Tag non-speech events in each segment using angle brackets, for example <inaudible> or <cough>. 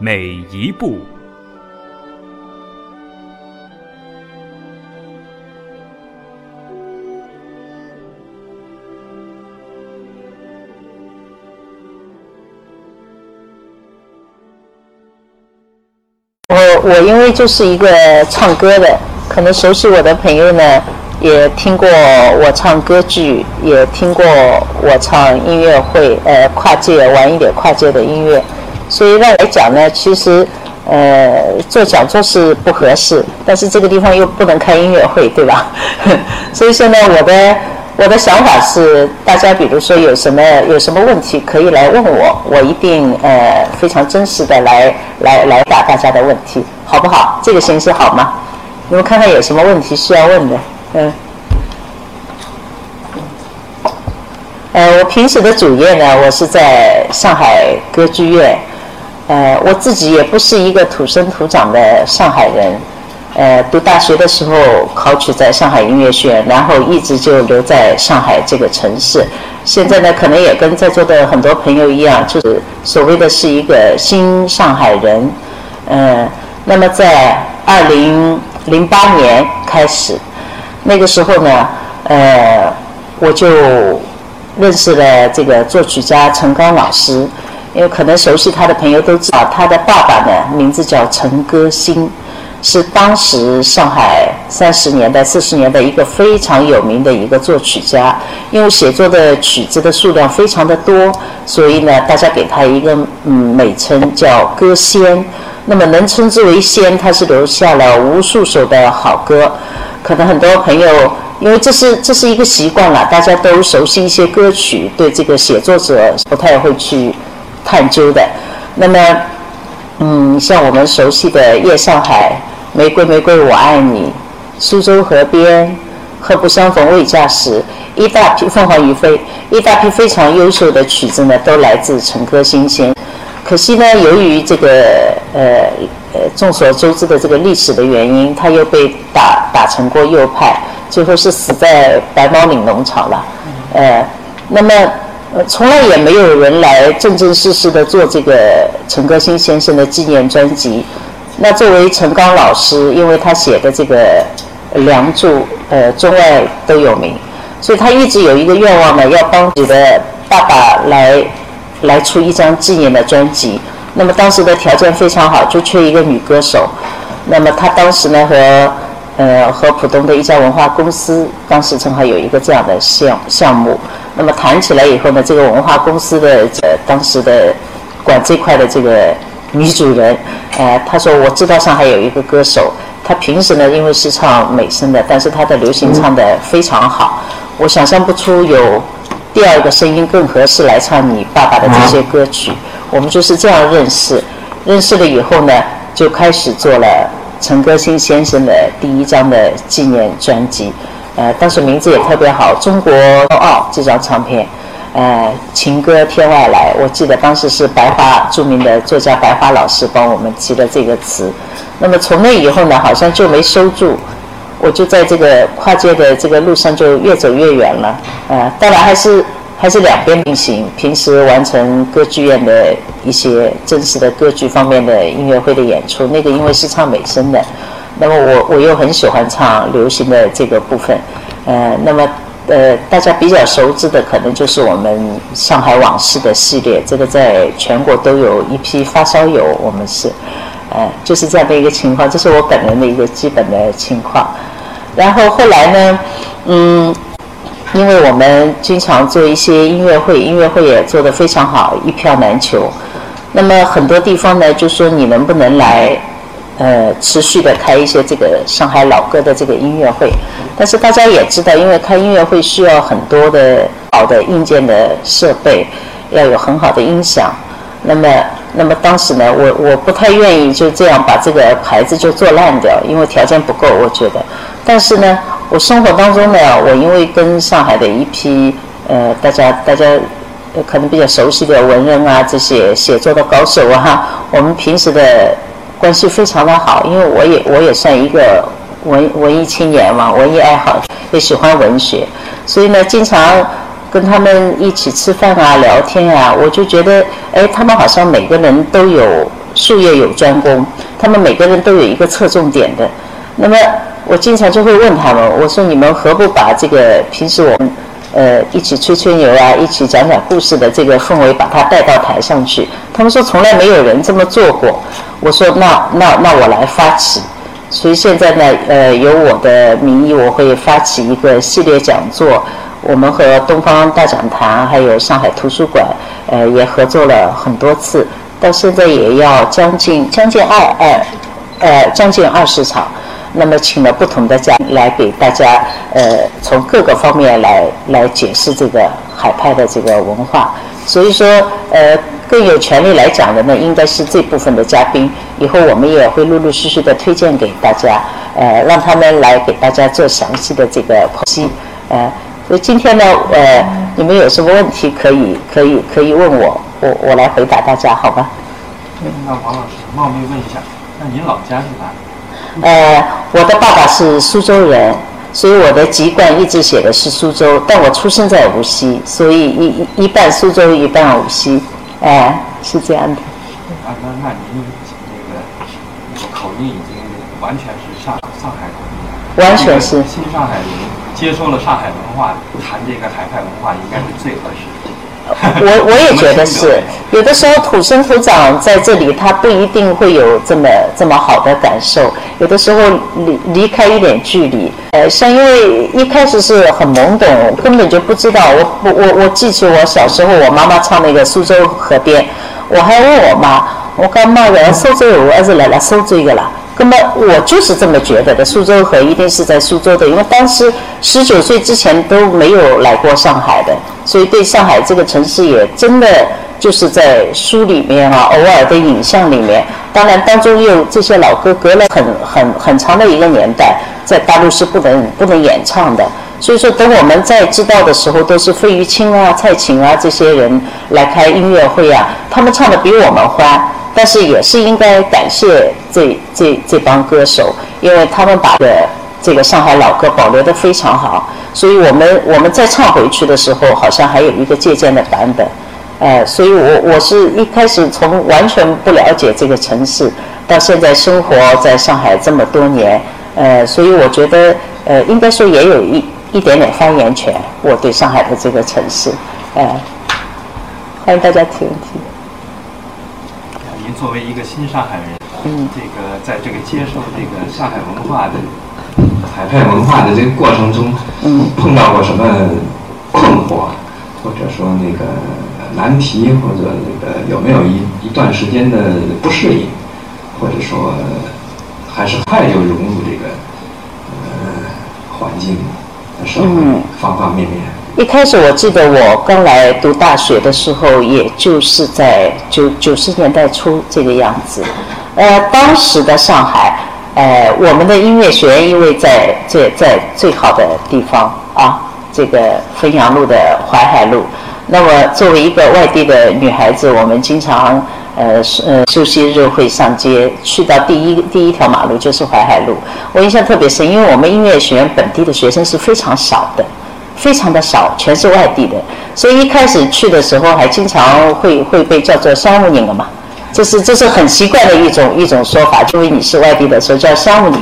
每一步。我我因为就是一个唱歌的，可能熟悉我的朋友呢，也听过我唱歌剧，也听过我唱音乐会，呃，跨界玩一点跨界的音乐，所以让来讲呢，其实呃做讲座是不合适，但是这个地方又不能开音乐会，对吧？<laughs> 所以说呢，我的我的想法是，大家比如说有什么有什么问题可以来问我，我一定呃非常真实的来来来答大家的问题，好不好？这个形式好吗？你们看看有什么问题需要问的，嗯。呃，我平时的主业呢，我是在上海歌剧院，呃，我自己也不是一个土生土长的上海人。呃，读大学的时候考取在上海音乐学院，然后一直就留在上海这个城市。现在呢，可能也跟在座的很多朋友一样，就是所谓的是一个新上海人。嗯，那么在二零零八年开始，那个时候呢，呃，我就认识了这个作曲家陈刚老师。因为可能熟悉他的朋友都知道，他的爸爸呢名字叫陈歌辛。是当时上海三十年代、四十年代一个非常有名的一个作曲家，因为写作的曲子的数量非常的多，所以呢，大家给他一个嗯美称叫歌仙。那么能称之为仙，他是留下了无数首的好歌。可能很多朋友，因为这是这是一个习惯了，大家都熟悉一些歌曲，对这个写作者不太会去探究的。那么，嗯，像我们熟悉的《夜上海》。玫瑰玫瑰我爱你，苏州河边，何不相逢未嫁时，一大批凤凰于飞，一大批非常优秀的曲子呢，都来自陈歌辛先。可惜呢，由于这个呃呃众所周知的这个历史的原因，他又被打打成过右派，最后是死在白毛岭农场了。呃，那么呃从来也没有人来正正式式的做这个陈歌辛先生的纪念专辑。那作为陈刚老师，因为他写的这个《梁祝》呃中外都有名，所以他一直有一个愿望呢，要帮自己的爸爸来来出一张纪念的专辑。那么当时的条件非常好，就缺一个女歌手。那么他当时呢和呃和浦东的一家文化公司，当时正好有一个这样的项项目。那么谈起来以后呢，这个文化公司的呃当时的管这块的这个。女主人，呃，她说我知道上海有一个歌手，他平时呢因为是唱美声的，但是他的流行唱的非常好。我想象不出有第二个声音更合适来唱你爸爸的这些歌曲。我们就是这样认识，认识了以后呢，就开始做了陈歌辛先生的第一张的纪念专辑，呃，当时名字也特别好，《中国骄傲》这张唱片。呃，情歌天外来，我记得当时是白花著名的作家白花老师帮我们提的这个词。那么从那以后呢，好像就没收住，我就在这个跨界的这个路上就越走越远了。呃，当然还是还是两边并行，平时完成歌剧院的一些正式的歌剧方面的音乐会的演出，那个因为是唱美声的，那么我我又很喜欢唱流行的这个部分，呃，那么。呃，大家比较熟知的可能就是我们上海往事的系列，这个在全国都有一批发烧友。我们是，呃，就是这样的一个情况，这是我本人的一个基本的情况。然后后来呢，嗯，因为我们经常做一些音乐会，音乐会也做得非常好，一票难求。那么很多地方呢，就说你能不能来？呃，持续的开一些这个上海老歌的这个音乐会，但是大家也知道，因为开音乐会需要很多的好的硬件的设备，要有很好的音响。那么那么当时呢，我我不太愿意就这样把这个牌子就做烂掉，因为条件不够，我觉得。但是呢，我生活当中呢，我因为跟上海的一批呃，大家大家可能比较熟悉的文人啊，这些写作的高手啊，我们平时的关系非常的好，因为我也我也算一个文文艺青年嘛，文艺爱好也喜欢文学，所以呢，经常。跟他们一起吃饭啊，聊天啊，我就觉得，哎，他们好像每个人都有术业有专攻，他们每个人都有一个侧重点的。那么我经常就会问他们，我说你们何不把这个平时我们呃一起吹吹牛啊，一起讲讲故事的这个氛围，把它带到台上去？他们说从来没有人这么做过。我说那那那我来发起，所以现在呢，呃，由我的名义，我会发起一个系列讲座。我们和东方大讲堂还有上海图书馆，呃，也合作了很多次，到现在也要将近将近二二，呃，将近二十场。那么，请了不同的家来给大家，呃，从各个方面来来解释这个海派的这个文化。所以说，呃，更有权利来讲的呢，应该是这部分的嘉宾。以后我们也会陆陆续续的推荐给大家，呃，让他们来给大家做详细的这个剖析，呃。所以今天呢，呃，你们有什么问题可以可以可以问我，我我来回答大家，好吧？那王老师冒昧问一下，那您老家是哪？呃，我的爸爸是苏州人，所以我的籍贯一直写的是苏州，但我出生在无锡，所以一一一半苏州，一半无锡，哎，是这样的。啊，那那您那个那个口音已经完全是上上海口音了，完全是新上海人。接受了上海文化，谈这个海派文化应该是最合适的。<laughs> 我我也觉得是，有的时候土生土长在这里，他不一定会有这么这么好的感受。有的时候离离开一点距离，呃，像因为一开始是很懵懂，根本就不知道。我我我我记起我小时候，我妈妈唱那个苏州河边，我还问我妈，我讲妈个苏州我还是来了苏州的啦？那么我就是这么觉得的，苏州河一定是在苏州的，因为当时十九岁之前都没有来过上海的，所以对上海这个城市也真的就是在书里面啊，偶尔的影像里面，当然当中又这些老歌隔了很很很长的一个年代，在大陆是不能不能演唱的，所以说等我们在知道的时候，都是费玉清啊、蔡琴啊这些人来开音乐会啊，他们唱的比我们欢。但是也是应该感谢这这这帮歌手，因为他们把的这个上海老歌保留的非常好，所以我们我们再唱回去的时候，好像还有一个借鉴的版本，呃，所以我我是一开始从完全不了解这个城市，到现在生活在上海这么多年，呃，所以我觉得呃，应该说也有一一点点发言权，我对上海的这个城市，呃，欢迎大家提问题。作为一个新上海人，嗯，这个在这个接受这个上海文化的海派文化的这个过程中，嗯，碰到过什么困惑，或者说那个难题，或者那个有没有一一段时间的不适应，或者说还是快就融入这个呃环境、社会方方面面。一开始我记得我刚来读大学的时候，也就是在九九十年代初这个样子。呃，当时的上海，呃，我们的音乐学院因为在在在最好的地方啊，这个汾阳路的淮海路。那么作为一个外地的女孩子，我们经常呃呃休息日会上街，去到第一第一条马路就是淮海路。我印象特别深，因为我们音乐学院本地的学生是非常少的。非常的少，全是外地的，所以一开始去的时候还经常会会被叫做商务人了嘛，这是这是很奇怪的一种一种说法，因为你是外地的，所以叫商务人。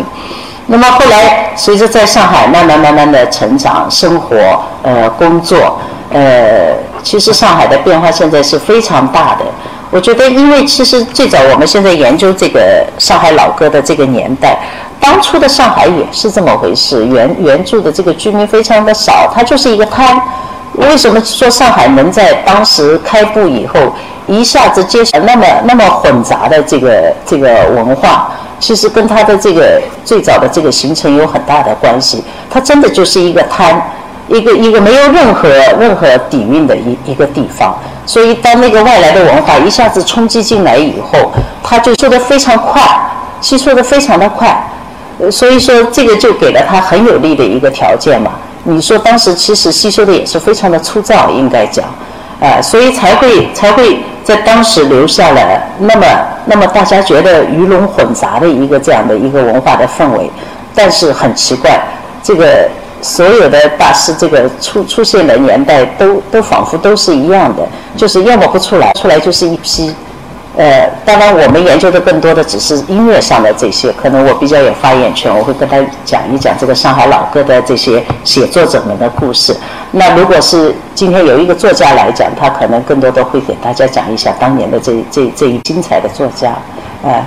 那么后来随着在上海慢慢慢慢的成长、生活、呃工作，呃，其实上海的变化现在是非常大的。我觉得，因为其实最早我们现在研究这个上海老歌的这个年代。当初的上海也是这么回事，原原住的这个居民非常的少，它就是一个滩。为什么说上海能在当时开埠以后一下子接？下那么那么混杂的这个这个文化？其实跟它的这个最早的这个形成有很大的关系。它真的就是一个滩，一个？一个，没有任何任何底蕴的一一个地方。所以当那个外来的文化一下子冲击进来以后，它就收得非常快，吸收的非常的快。所以说这个就给了他很有利的一个条件嘛。你说当时其实吸收的也是非常的粗糙，应该讲，呃，所以才会才会在当时留下了那么那么大家觉得鱼龙混杂的一个这样的一个文化的氛围。但是很奇怪，这个所有的大师这个出出现的年代都都仿佛都是一样的，就是要么不出来，出来就是一批。呃，当然，我们研究的更多的只是音乐上的这些，可能我比较有发言权，我会跟他讲一讲这个上海老歌的这些写作者们的故事。那如果是今天有一个作家来讲，他可能更多的会给大家讲一下当年的这这这一精彩的作家，哎。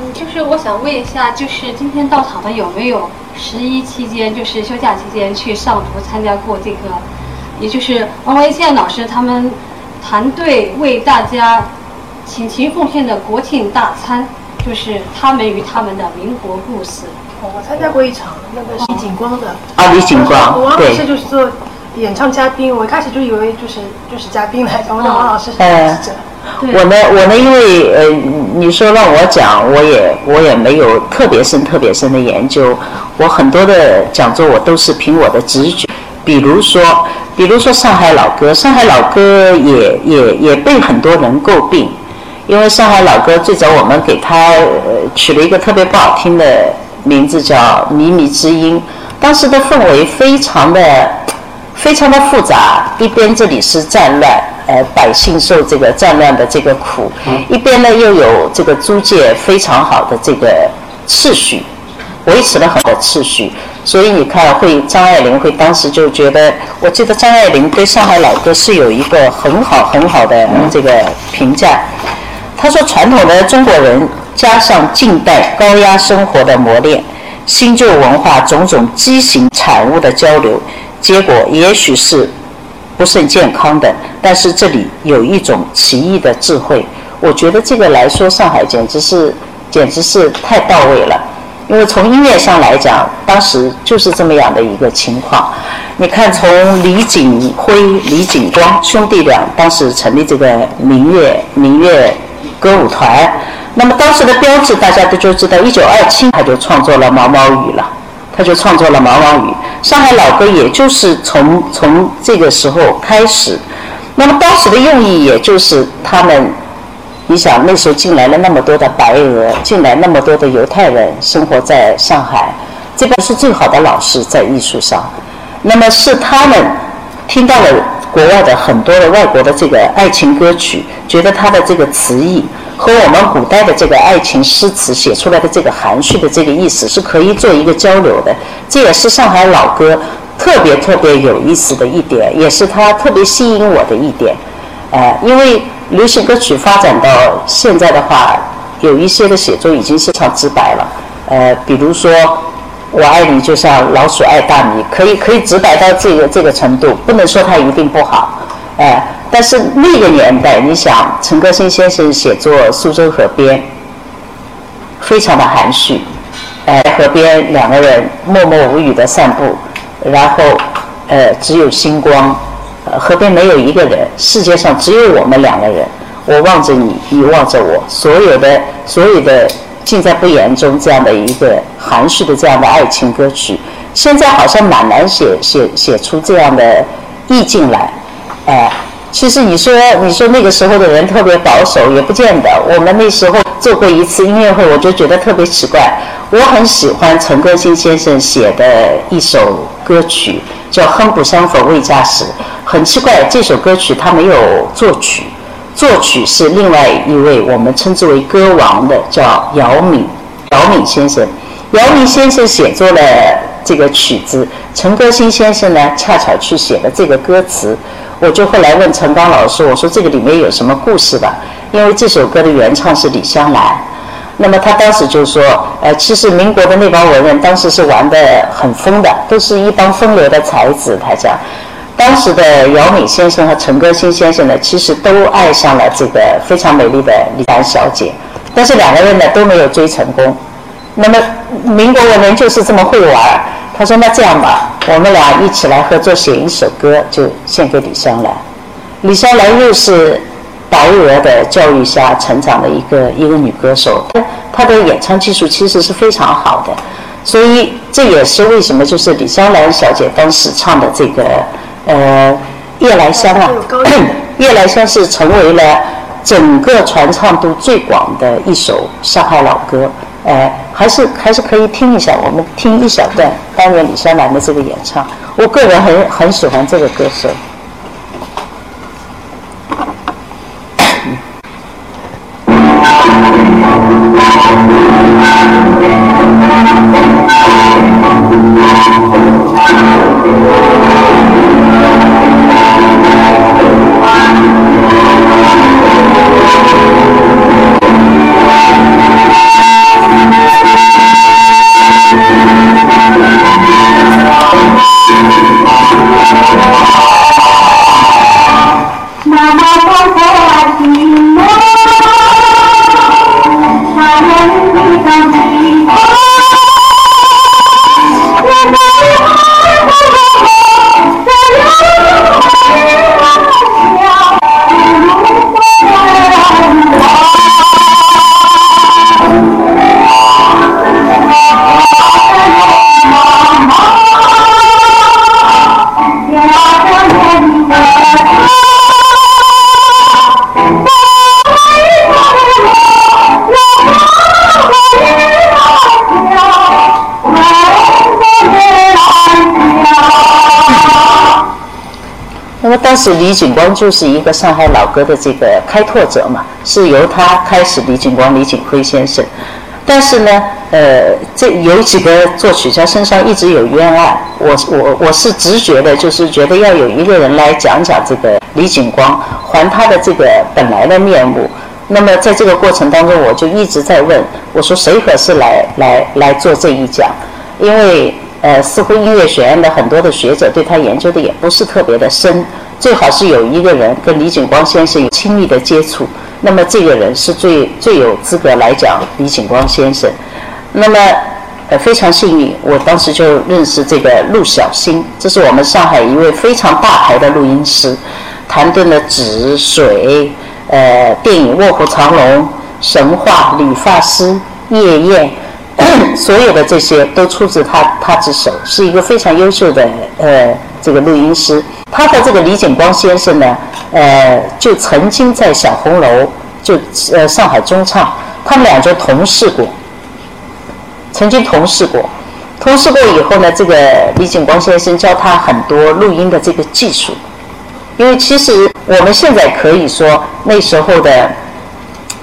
嗯，就是我想问一下，就是今天到场的有没有？十一期间就是休假期间去上图参加过这个，也就是王维建老师他们团队为大家倾情奉献的国庆大餐，就是他们与他们的民国故事。我参加过一场，那个李景光的。啊，李景光，王老师就是做演唱嘉宾，我一开始就以为就是就是嘉宾来讲，我王老师是记者。我呢，我呢，因为呃，你说让我讲，我也我也没有特别深、特别深的研究。我很多的讲座，我都是凭我的直觉。比如说，比如说上海老歌，上海老歌也也也被很多人诟病，因为上海老歌最早我们给它呃取了一个特别不好听的名字，叫《靡靡之音》。当时的氛围非常的非常的复杂，一边这里是战乱。呃，百姓受这个战乱的这个苦，一边呢又有这个租界非常好的这个秩序，维持了很好的秩序，所以你看，会张爱玲会当时就觉得，我记得张爱玲对上海老歌是有一个很好很好的这个评价。她说，传统的中国人加上近代高压生活的磨练，新旧文化种种畸形产物的交流，结果也许是。不甚健康的，但是这里有一种奇异的智慧，我觉得这个来说，上海简直是简直是太到位了。因为从音乐上来讲，当时就是这么样的一个情况。你看，从李景辉、李景光兄弟俩当时成立这个民乐民乐歌舞团，那么当时的标志大家都就知道，一九二七他就创作了《毛毛雨》了。他就创作了《毛毛雨》，上海老歌也就是从从这个时候开始。那么当时的用意，也就是他们，你想那时候进来了那么多的白俄，进来那么多的犹太人生活在上海，这边是最好的老师在艺术上。那么是他们听到了国外的很多的外国的这个爱情歌曲，觉得他的这个词意。和我们古代的这个爱情诗词写出来的这个含蓄的这个意思是可以做一个交流的，这也是上海老歌特别特别有意思的一点，也是它特别吸引我的一点。呃，因为流行歌曲发展到现在的话，有一些的写作已经非常直白了。呃，比如说“我爱你就像老鼠爱大米”，可以可以直白到这个这个程度，不能说它一定不好。哎。但是那个年代，你想陈歌辛先生写作《苏州河边》，非常的含蓄，呃，河边两个人默默无语的散步，然后，呃，只有星光，呃，河边没有一个人，世界上只有我们两个人，我望着你，你望着我，所有的所有的尽在不言中，这样的一个含蓄的这样的爱情歌曲，现在好像蛮难写写写出这样的意境来，哎。其实你说，你说那个时候的人特别保守，也不见得。我们那时候做过一次音乐会，我就觉得特别奇怪。我很喜欢陈歌辛先生写的一首歌曲，叫《哼不相逢未嫁时》。很奇怪，这首歌曲他没有作曲，作曲是另外一位我们称之为歌王的，叫姚敏，姚敏先生。姚明先生写作了这个曲子，陈歌辛先生呢，恰巧去写了这个歌词。我就后来问陈刚老师，我说这个里面有什么故事吧？因为这首歌的原唱是李香兰，那么他当时就说，呃，其实民国的那帮文人当时是玩的很疯的，都是一帮风流的才子。他讲，当时的姚敏先生和陈歌辛先生呢，其实都爱上了这个非常美丽的李兰小姐，但是两个人呢都没有追成功。那么民国文人就是这么会玩。他说：“那这样吧，我们俩一起来合作写一首歌，就献给李香兰。李香兰又是白俄的教育下成长的一个一个女歌手，她她的演唱技术其实是非常好的，所以这也是为什么就是李香兰小姐当时唱的这个呃《夜来香》啊，《<clears throat> 夜来香》是成为了整个传唱度最广的一首上海老歌。”哎，还是还是可以听一下，我们听一小段当年李香兰的这个演唱，我个人很很喜欢这个歌手。当时李景光就是一个上海老歌的这个开拓者嘛，是由他开始。李景光、李景辉先生，但是呢，呃，这有几个作曲家身上一直有冤案。我我我是直觉的，就是觉得要有一个人来讲讲这个李景光，还他的这个本来的面目。那么在这个过程当中，我就一直在问，我说谁合适来来来做这一讲？因为呃，似乎音乐学院的很多的学者对他研究的也不是特别的深。最好是有一个人跟李景光先生有亲密的接触，那么这个人是最最有资格来讲李景光先生。那么，呃，非常幸运，我当时就认识这个陆小新，这是我们上海一位非常大牌的录音师，谭盾的《纸水》，呃，电影《卧虎藏龙》、神话、理发师、夜宴，<coughs> 所有的这些都出自他他之手，是一个非常优秀的呃这个录音师。他的这个李景光先生呢，呃，就曾经在小红楼，就呃上海中唱，他们俩就同事过，曾经同事过，同事过以后呢，这个李景光先生教他很多录音的这个技术，因为其实我们现在可以说那时候的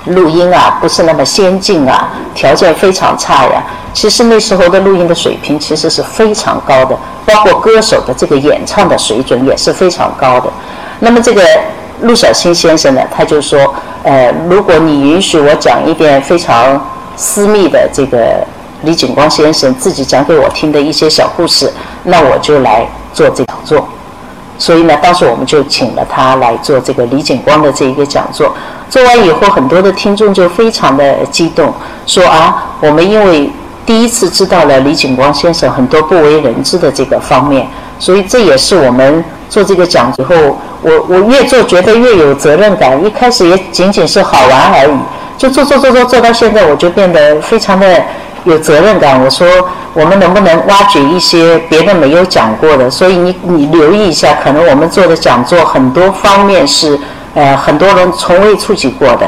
录音啊不是那么先进啊，条件非常差呀。其实那时候的录音的水平其实是非常高的，包括歌手的这个演唱的水准也是非常高的。那么这个陆小新先生呢，他就说，呃，如果你允许我讲一遍非常私密的这个李景光先生自己讲给我听的一些小故事，那我就来做这讲座。所以呢，当时我们就请了他来做这个李景光的这一个讲座。做完以后，很多的听众就非常的激动，说啊，我们因为第一次知道了李景光先生很多不为人知的这个方面，所以这也是我们做这个讲座后，我我越做觉得越有责任感。一开始也仅仅是好玩而已，就做做做做做到现在，我就变得非常的有责任感。我说我们能不能挖掘一些别人没有讲过的？所以你你留意一下，可能我们做的讲座很多方面是呃很多人从未触及过的，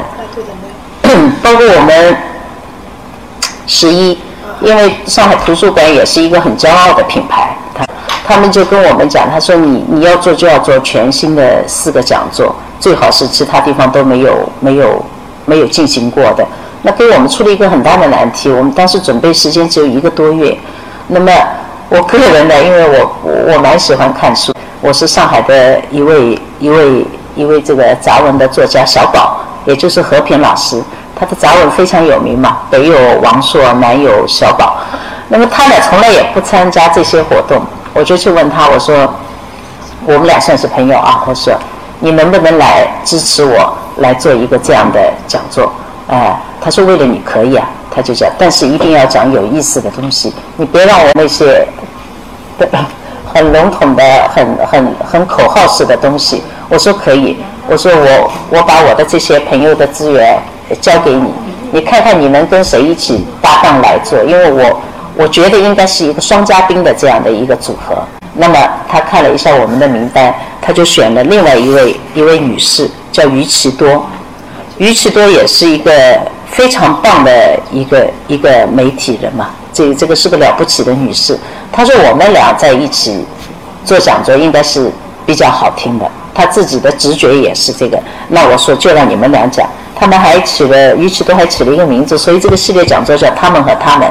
包括 <coughs> 我们十一。因为上海图书馆也是一个很骄傲的品牌，他他们就跟我们讲，他说你你要做就要做全新的四个讲座，最好是其他地方都没有没有没有进行过的。那给我们出了一个很大的难题，我们当时准备时间只有一个多月。那么我个人呢，因为我我蛮喜欢看书，我是上海的一位一位一位这个杂文的作家小宝，也就是和平老师。他的杂文非常有名嘛，北有王朔，南有小宝。那么他呢，从来也不参加这些活动。我就去问他，我说：“我们俩算是朋友啊。”我说：“你能不能来支持我来做一个这样的讲座？”哎，他说：“为了你可以啊。”他就讲，但是一定要讲有意思的东西，你别让我那些 <laughs> 很笼统的、很很很口号式的东西。我说可以，我说我我把我的这些朋友的资源交给你，你看看你能跟谁一起搭档来做，因为我我觉得应该是一个双嘉宾的这样的一个组合。那么他看了一下我们的名单，他就选了另外一位一位女士，叫于其多。于其多也是一个非常棒的一个一个媒体人嘛，这这个是个了不起的女士。她说我们俩在一起做讲座应该是比较好听的，她自己的直觉也是这个。那我说就让你们俩讲，他们还起了于其多还起了一个名字，所以这个系列讲座叫他们和他们。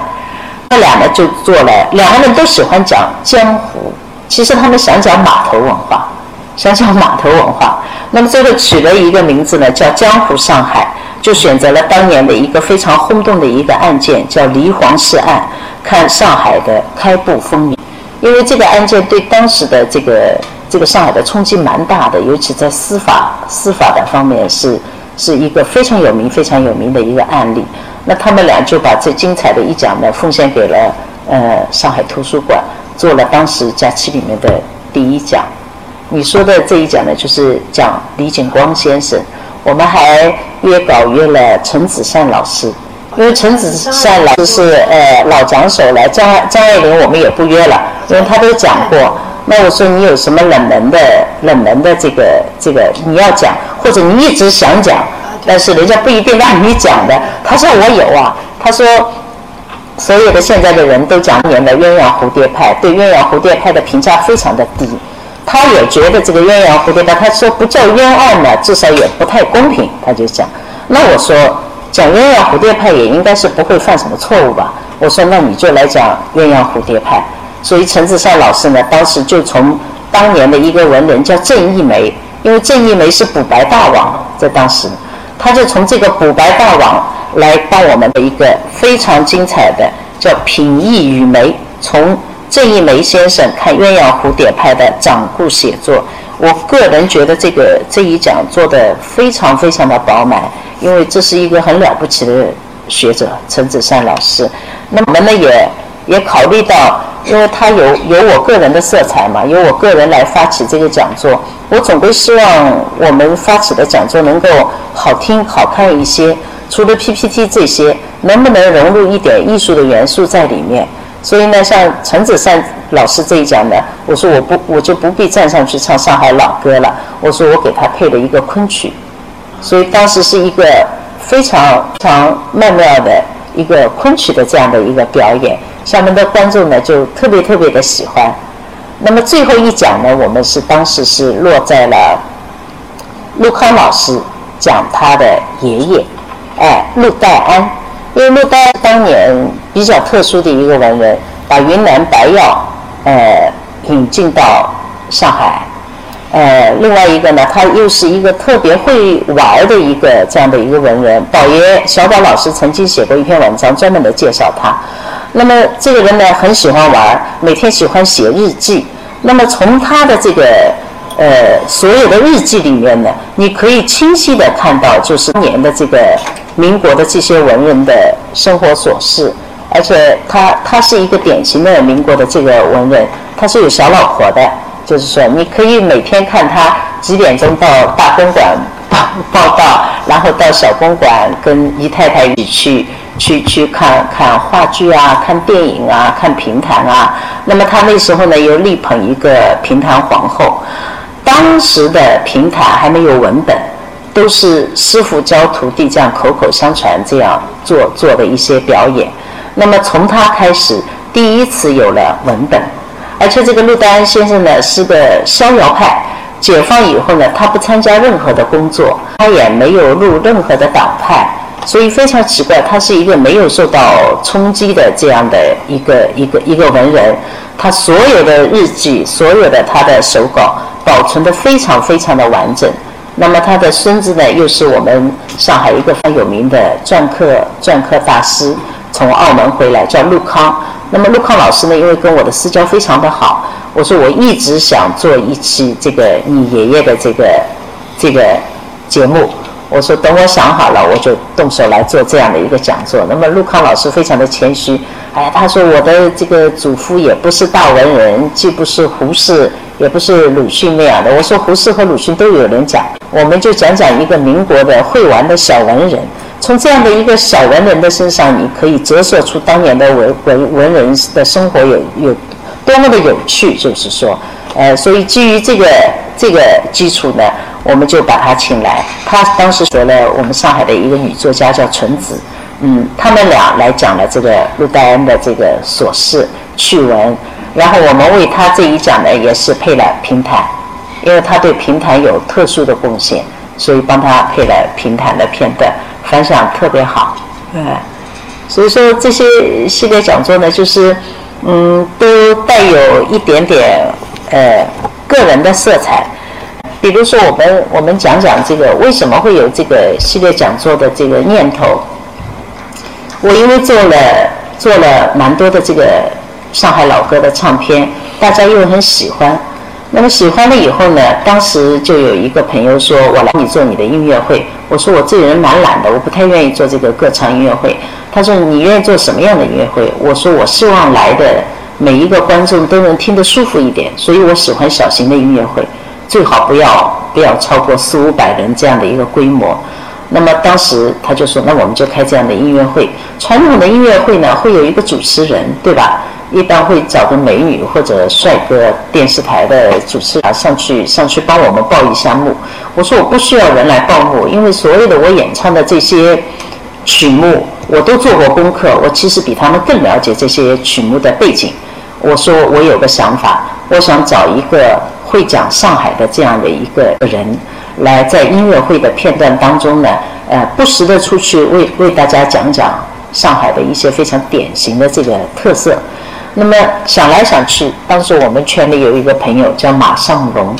他俩呢就做了，两个人都喜欢讲江湖。其实他们想讲码头文化，想讲码头文化。那么这个取了一个名字呢，叫《江湖上海》，就选择了当年的一个非常轰动的一个案件，叫黎黄氏案，看上海的开埠风云。因为这个案件对当时的这个这个上海的冲击蛮大的，尤其在司法司法的方面是是一个非常有名非常有名的一个案例。那他们俩就把这精彩的一讲呢，奉献给了呃上海图书馆。做了当时假期里面的第一讲，你说的这一讲呢，就是讲李景光先生。我们还约稿约了陈子善老师，因为陈子善老师是呃老讲手了。张张爱玲我们也不约了，因为他都讲过。那我说你有什么冷门的冷门的这个这个你要讲，或者你一直想讲，但是人家不一定让你讲的。他说我有啊，他说。所有的现在的人都讲年的鸳鸯蝴蝶派，对鸳鸯蝴蝶派的评价非常的低。他也觉得这个鸳鸯蝴蝶派，他说不叫冤案呢，至少也不太公平。他就讲，那我说讲鸳鸯蝴蝶派也应该是不会犯什么错误吧？我说那你就来讲鸳鸯蝴蝶派。所以陈子善老师呢，当时就从当年的一个文人叫郑一梅，因为郑一梅是补白大王，在当时，他就从这个补白大王。来帮我们的一个非常精彩的叫品意与梅，从郑一梅先生看鸳鸯蝴蝶派的掌故写作，我个人觉得这个这一讲做的非常非常的饱满，因为这是一个很了不起的学者陈子善老师。那我们呢也也考虑到，因为他有有我个人的色彩嘛，由我个人来发起这个讲座，我总归希望我们发起的讲座能够好听好看一些。除了 PPT 这些，能不能融入一点艺术的元素在里面？所以呢，像陈子善老师这一讲呢，我说我不，我就不必站上去唱上海老歌了。我说我给他配了一个昆曲，所以当时是一个非常非常曼妙的一个昆曲的这样的一个表演，下面的观众呢就特别特别的喜欢。那么最后一讲呢，我们是当时是落在了陆康老师讲他的爷爷。哎，陆代安，因为陆代安当年比较特殊的一个文人，把云南白药呃引进到上海，呃，另外一个呢，他又是一个特别会玩的一个这样的一个文人。宝爷小宝老师曾经写过一篇文章，专门的介绍他。那么这个人呢，很喜欢玩，每天喜欢写日记。那么从他的这个呃所有的日记里面呢，你可以清晰的看到，就是当年的这个。民国的这些文人的生活琐事，而且他他是一个典型的民国的这个文人，他是有小老婆的，就是说你可以每天看他几点钟到大公馆报报道，然后到小公馆跟姨太太一起去去去看看话剧啊，看电影啊，看评弹啊。那么他那时候呢又力捧一个评弹皇后，当时的评弹还没有文本。都是师傅教徒弟这样口口相传这样做做的一些表演。那么从他开始，第一次有了文本，而且这个陆丹先生呢是个逍遥派。解放以后呢，他不参加任何的工作，他也没有入任何的党派，所以非常奇怪，他是一个没有受到冲击的这样的一个一个一个文人。他所有的日记，所有的他的手稿，保存的非常非常的完整。那么他的孙子呢，又是我们上海一个非常有名的篆刻篆刻大师，从澳门回来，叫陆康。那么陆康老师呢，因为跟我的私交非常的好，我说我一直想做一期这个你爷爷的这个这个节目，我说等我想好了，我就动手来做这样的一个讲座。那么陆康老师非常的谦虚，哎，他说我的这个祖父也不是大文人，既不是胡适，也不是鲁迅那样的。我说胡适和鲁迅都有人讲，我们就讲讲一个民国的会玩的小文人。从这样的一个小文人的身上，你可以折射出当年的文文文人的生活有有多么的有趣。就是说，呃，所以基于这个这个基础呢。我们就把他请来，他当时学了我们上海的一个女作家叫纯子，嗯，他们俩来讲了这个陆黛恩的这个琐事趣闻，然后我们为他这一讲呢也是配了评弹，因为他对评弹有特殊的贡献，所以帮他配了评弹的片段，反响特别好，嗯，所以说这些系列讲座呢，就是嗯，都带有一点点呃个人的色彩。比如说，我们我们讲讲这个为什么会有这个系列讲座的这个念头。我因为做了做了蛮多的这个上海老歌的唱片，大家又很喜欢。那么喜欢了以后呢，当时就有一个朋友说：“我来你做你的音乐会。”我说：“我这个人蛮懒的，我不太愿意做这个歌唱音乐会。”他说：“你愿意做什么样的音乐会？”我说：“我希望来的每一个观众都能听得舒服一点，所以我喜欢小型的音乐会。”最好不要不要超过四五百人这样的一个规模。那么当时他就说：“那我们就开这样的音乐会。传统的音乐会呢，会有一个主持人，对吧？一般会找个美女或者帅哥，电视台的主持人上去上去帮我们报一下幕。我说我不需要人来报幕，因为所有的我演唱的这些曲目，我都做过功课。我其实比他们更了解这些曲目的背景。我说我有个想法，我想找一个。”会讲上海的这样的一个人，来在音乐会的片段当中呢，呃，不时的出去为为大家讲讲上海的一些非常典型的这个特色。那么想来想去，当时我们圈里有一个朋友叫马尚龙，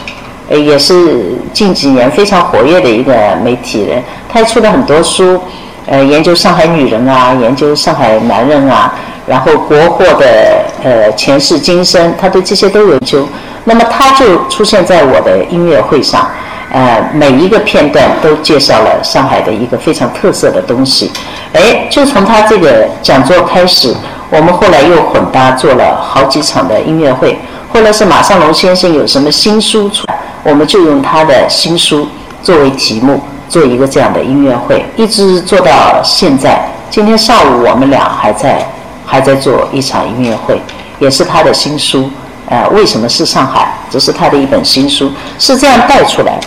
呃，也是近几年非常活跃的一个媒体人，他出了很多书，呃，研究上海女人啊，研究上海男人啊，然后国货的呃前世今生，他对这些都有研究。那么他就出现在我的音乐会上，呃，每一个片段都介绍了上海的一个非常特色的东西。哎，就从他这个讲座开始，我们后来又混搭做了好几场的音乐会。后来是马尚龙先生有什么新书出来，我们就用他的新书作为题目做一个这样的音乐会，一直做到现在。今天上午我们俩还在还在做一场音乐会，也是他的新书。呃，为什么是上海？这是他的一本新书，是这样带出来。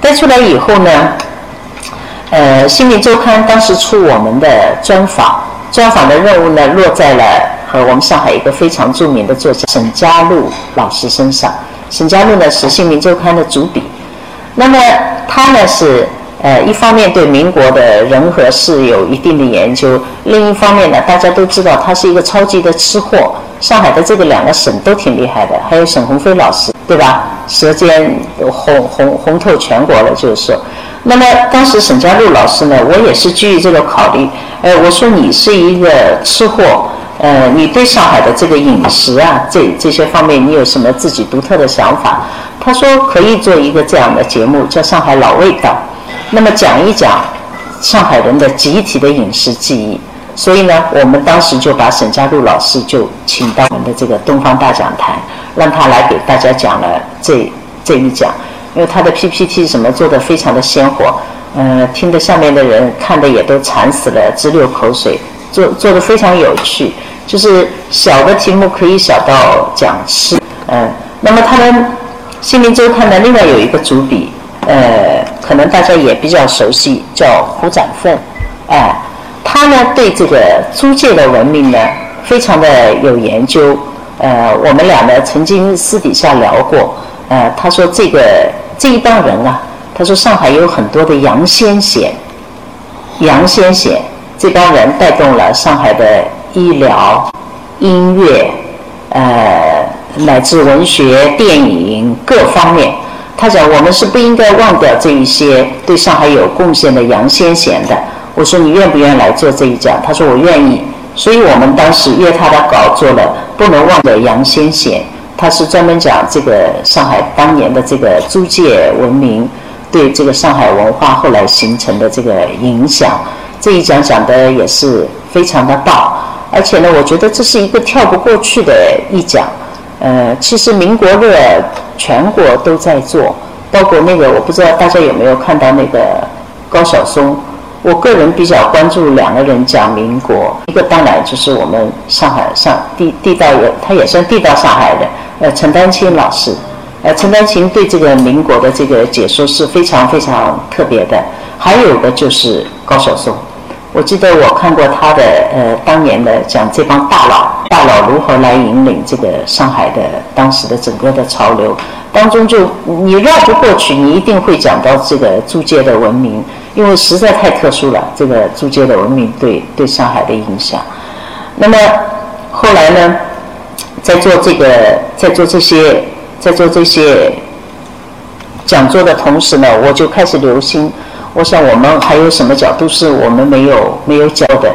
带出来以后呢，呃，《新民周刊》当时出我们的专访，专访的任务呢落在了和我们上海一个非常著名的作家沈家路老师身上。沈家路呢是《新民周刊》的主笔，那么他呢是呃一方面对民国的人和事有一定的研究，另一方面呢大家都知道他是一个超级的吃货。上海的这个两个省都挺厉害的，还有沈鸿飞老师，对吧？舌尖红红红透全国了，就是说。那么当时沈佳璐老师呢，我也是基于这个考虑，呃，我说你是一个吃货，呃，你对上海的这个饮食啊，这这些方面你有什么自己独特的想法？他说可以做一个这样的节目，叫《上海老味道》，那么讲一讲上海人的集体的饮食记忆。所以呢，我们当时就把沈佳璐老师就请到我们的这个东方大讲坛，让他来给大家讲了这这一讲，因为他的 PPT 什么做的非常的鲜活，嗯，听的下面的人看的也都馋死了，直流口水，做做的非常有趣，就是小的题目可以小到讲吃，嗯，那么他们《新民周刊》呢，另外有一个主笔，呃，可能大家也比较熟悉，叫胡展奋，哎。他呢对这个租界的文明呢非常的有研究，呃，我们俩呢曾经私底下聊过，呃，他说这个这一帮人啊，他说上海有很多的杨先贤，杨先贤这帮人带动了上海的医疗、音乐，呃，乃至文学、电影各方面，他讲我们是不应该忘掉这一些对上海有贡献的杨先贤的。我说你愿不愿意来做这一讲？他说我愿意。所以我们当时约他的稿做了，不能忘掉杨先贤，他是专门讲这个上海当年的这个租界文明，对这个上海文化后来形成的这个影响。这一讲讲的也是非常的棒，而且呢，我觉得这是一个跳不过去的一讲。呃，其实民国热全国都在做，包括那个我不知道大家有没有看到那个高晓松。我个人比较关注两个人讲民国，一个当然就是我们上海上地地道也，他也算地道上海的，呃，陈丹青老师。呃，陈丹青对这个民国的这个解说是非常非常特别的。还有的就是高晓松。我记得我看过他的呃，当年的讲这帮大佬，大佬如何来引领这个上海的当时的整个的潮流当中，就你绕不过去，你一定会讲到这个租界的文明，因为实在太特殊了，这个租界的文明对对上海的影响。那么后来呢，在做这个，在做这些，在做这些讲座的同时呢，我就开始留心。我想我们还有什么角度是我们没有没有讲的？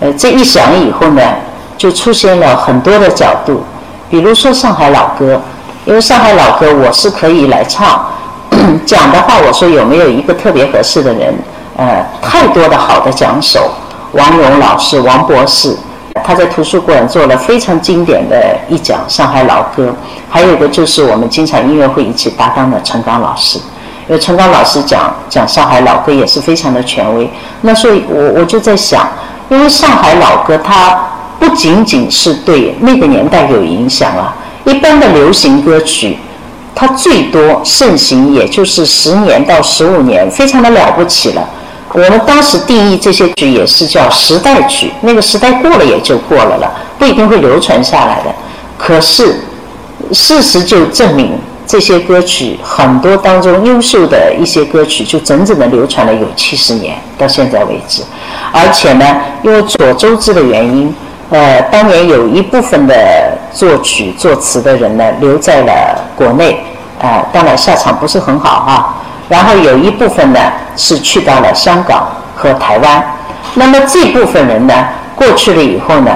呃，这一想以后呢，就出现了很多的角度。比如说上海老歌，因为上海老歌我是可以来唱。<clears throat> 讲的话，我说有没有一个特别合适的人？呃，太多的好的讲手，王勇老师、王博士，他在图书馆做了非常经典的一讲上海老歌。还有一个就是我们经常音乐会一起搭档的陈刚老师。因为陈刚老师讲讲上海老歌也是非常的权威，那所以我我就在想，因为上海老歌它不仅仅是对那个年代有影响啊，一般的流行歌曲，它最多盛行也就是十年到十五年，非常的了不起了。我们当时定义这些曲也是叫时代曲，那个时代过了也就过了了，不一定会流传下来的。可是事实就证明。这些歌曲很多当中优秀的一些歌曲，就整整的流传了有七十年到现在为止，而且呢，因为左周知的原因，呃，当年有一部分的作曲作词的人呢留在了国内，啊，当然下场不是很好哈。然后有一部分呢是去到了香港和台湾，那么这部分人呢过去了以后呢。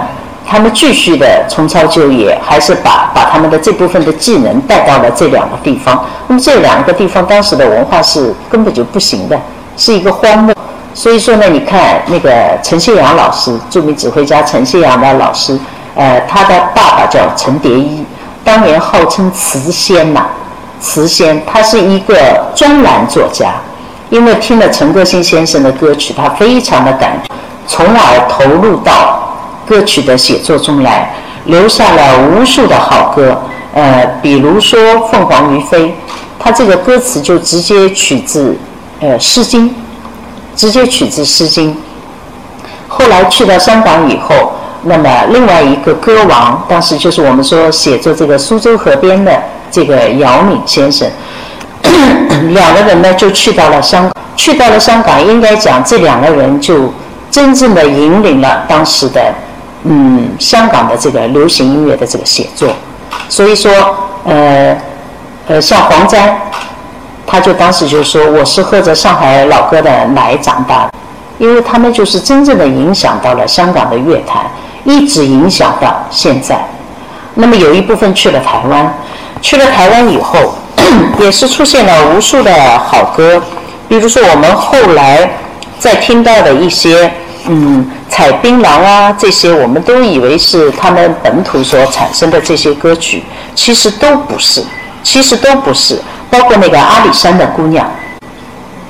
他们继续的重操旧业，还是把把他们的这部分的技能带到了这两个地方。那么这两个地方当时的文化是根本就不行的，是一个荒漠。所以说呢，你看那个陈谢阳老师，著名指挥家陈谢阳的老师，呃，他的爸爸叫陈蝶衣，当年号称词仙呐，词仙。他是一个专栏作家，因为听了陈歌辛先生的歌曲，他非常的感，从而投入到。歌曲的写作中来，留下了无数的好歌。呃，比如说《凤凰于飞》，他这个歌词就直接取自呃《诗经》，直接取自《诗经》。后来去到香港以后，那么另外一个歌王，当时就是我们说写作这个苏州河边的这个姚敏先生，<coughs> 两个人呢就去到了香港。去到了香港，应该讲这两个人就真正的引领了当时的。嗯，香港的这个流行音乐的这个写作，所以说，呃，呃，像黄沾，他就当时就说，我是喝着上海老歌的奶长大的，因为他们就是真正的影响到了香港的乐坛，一直影响到现在。那么有一部分去了台湾，去了台湾以后，<clears throat> 也是出现了无数的好歌，比如说我们后来在听到的一些。嗯，采槟榔啊，这些我们都以为是他们本土所产生的这些歌曲，其实都不是，其实都不是。包括那个阿里山的姑娘，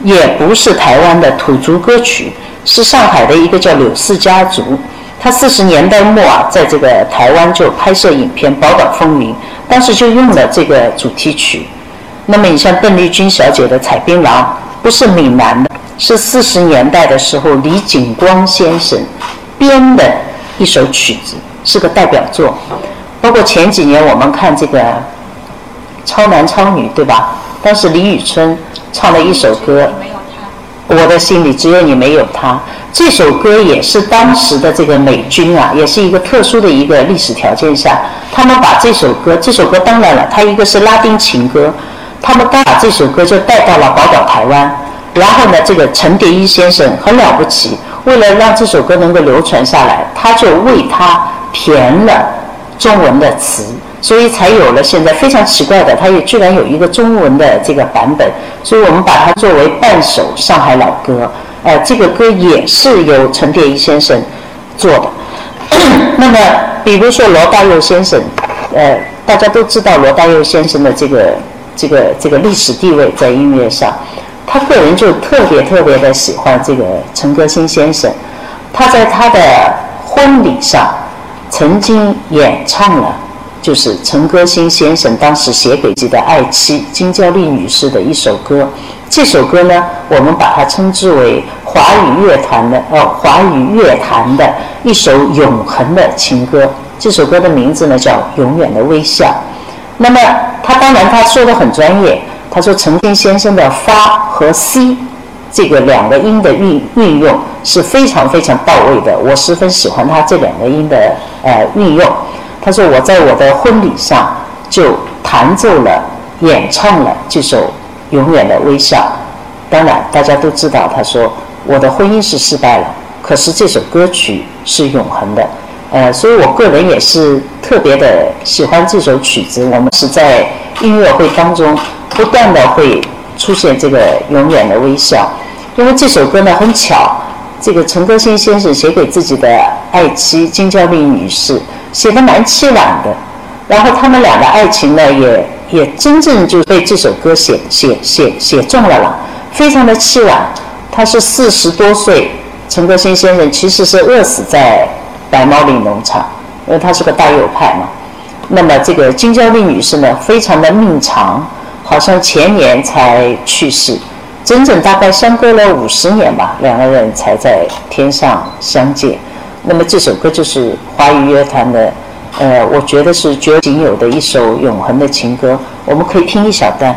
也不是台湾的土族歌曲，是上海的一个叫柳氏家族。他四十年代末啊，在这个台湾就拍摄影片《宝岛风云》，当时就用了这个主题曲。那么你像邓丽君小姐的《采槟榔》，不是闽南的。是四十年代的时候，李景光先生编的一首曲子，是个代表作。包括前几年我们看这个《超男超女》，对吧？当时李宇春唱了一首歌，《我的心里只有你没有他》。这首歌也是当时的这个美军啊，也是一个特殊的一个历史条件下，他们把这首歌，这首歌当然了，它一个是拉丁情歌，他们刚把这首歌就带到了宝岛台湾。然后呢，这个陈蝶衣先生很了不起，为了让这首歌能够流传下来，他就为他填了中文的词，所以才有了现在非常奇怪的，它也居然有一个中文的这个版本，所以我们把它作为半首上海老歌。呃，这个歌也是由陈蝶衣先生做的。<coughs> 那么，比如说罗大佑先生，呃，大家都知道罗大佑先生的这个这个这个历史地位在音乐上，他个人就特别特别的喜欢这个陈歌辛先生，他在他的婚礼上曾经演唱了，就是陈歌辛先生当时写给自己的爱妻金娇丽女士的一首歌。这首歌呢，我们把它称之为华语乐坛的呃华语乐坛的一首永恒的情歌。这首歌的名字呢叫《永远的微笑》。那么他当然他说的很专业，他说陈天先生的发和 C 这个两个音的运运用是非常非常到位的，我十分喜欢他这两个音的呃运用。他说我在我的婚礼上就弹奏了演唱了这首。永远的微笑。当然，大家都知道，他说我的婚姻是失败了，可是这首歌曲是永恒的。呃，所以我个人也是特别的喜欢这首曲子。我们是在音乐会当中不断的会出现这个永远的微笑，因为这首歌呢很巧，这个陈歌辛先生写给自己的爱妻金娇丽女士，写的蛮凄婉的。然后他们俩的爱情呢也。也真正就被这首歌写写写写中了了，非常的凄婉。他是四十多岁，陈歌辛先生其实是饿死在白毛岭农场，因为他是个大右派嘛。那么这个金娇丽女士呢，非常的命长，好像前年才去世，整整大概相隔了五十年吧，两个人才在天上相见。那么这首歌就是华语乐坛的。呃，我觉得是绝仅有的一首永恒的情歌，我们可以听一小段。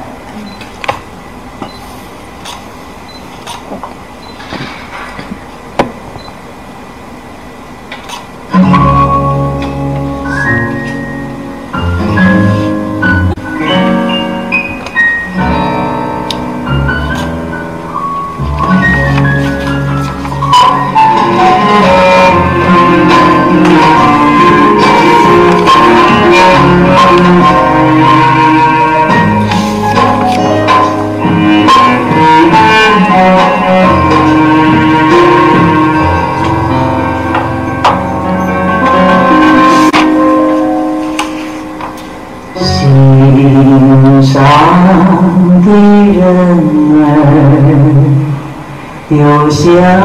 娘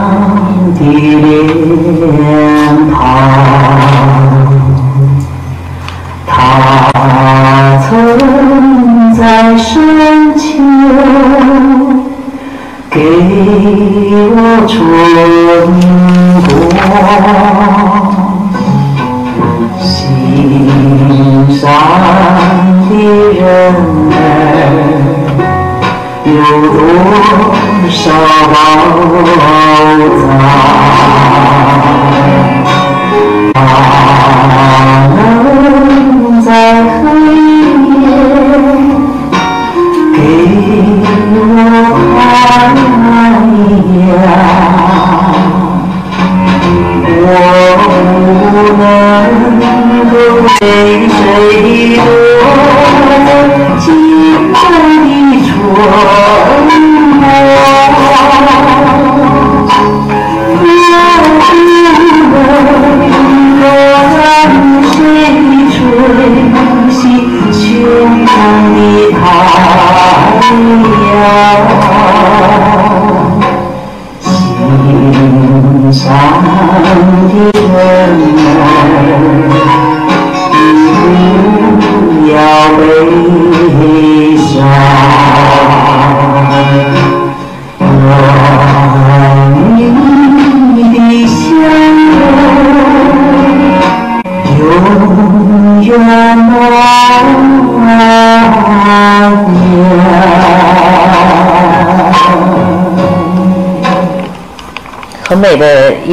的脸庞，他曾在深秋给我穿。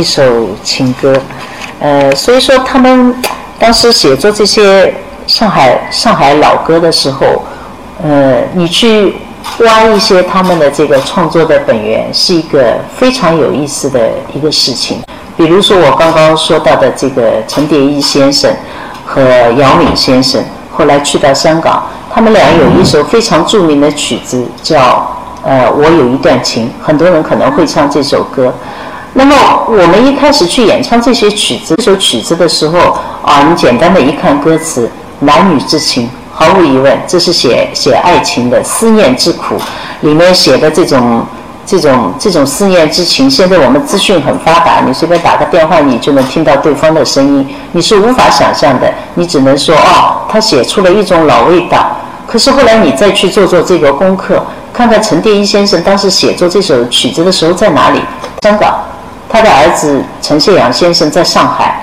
一首情歌，呃，所以说他们当时写作这些上海上海老歌的时候，呃，你去挖一些他们的这个创作的本源，是一个非常有意思的一个事情。比如说我刚刚说到的这个陈蝶衣先生和姚敏先生，后来去到香港，他们俩有一首非常著名的曲子，叫呃我有一段情，很多人可能会唱这首歌。那么我们一开始去演唱这些曲子，这首曲子的时候啊，你简单的一看歌词，男女之情，毫无疑问，这是写写爱情的思念之苦，里面写的这种。这种这种思念之情，现在我们资讯很发达，你随便打个电话，你就能听到对方的声音，你是无法想象的，你只能说哦，他写出了一种老味道。可是后来你再去做做这个功课，看看陈蝶衣先生当时写作这首曲子的时候在哪里？香港，他的儿子陈谢阳先生在上海，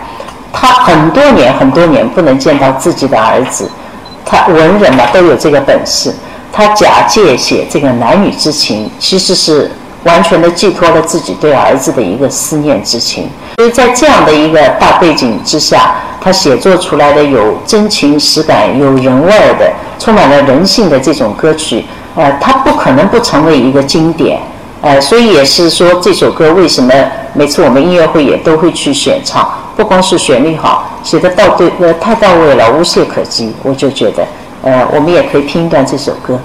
他很多年很多年不能见到自己的儿子，他文人嘛都有这个本事。他假借写这个男女之情，其实是完全的寄托了自己对儿子的一个思念之情。所以在这样的一个大背景之下，他写作出来的有真情实感、有人味儿的、充满了人性的这种歌曲，呃，他不可能不成为一个经典。呃，所以也是说这首歌为什么每次我们音乐会也都会去选唱，不光是旋律好，写的到对呃太到位了，无懈可击，我就觉得。呃，我们也可以听一段这首歌。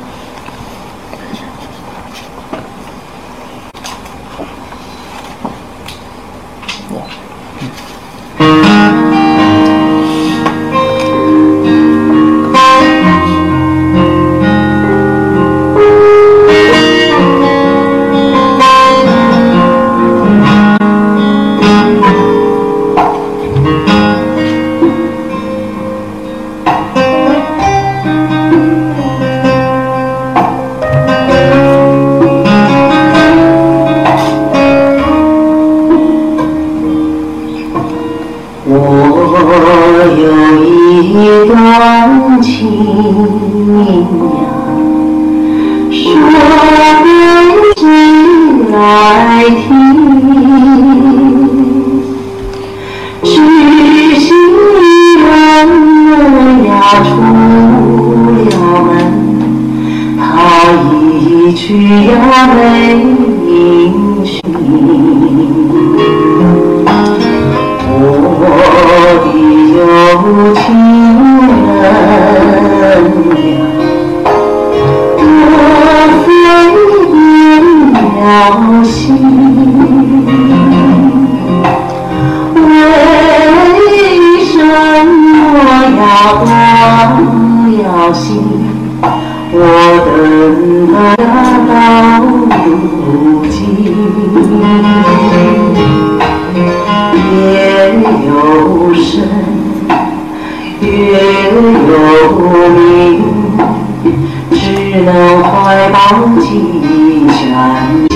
我要东，我要西，我等不老如今。夜有深，月有明，只能怀抱七弦琴。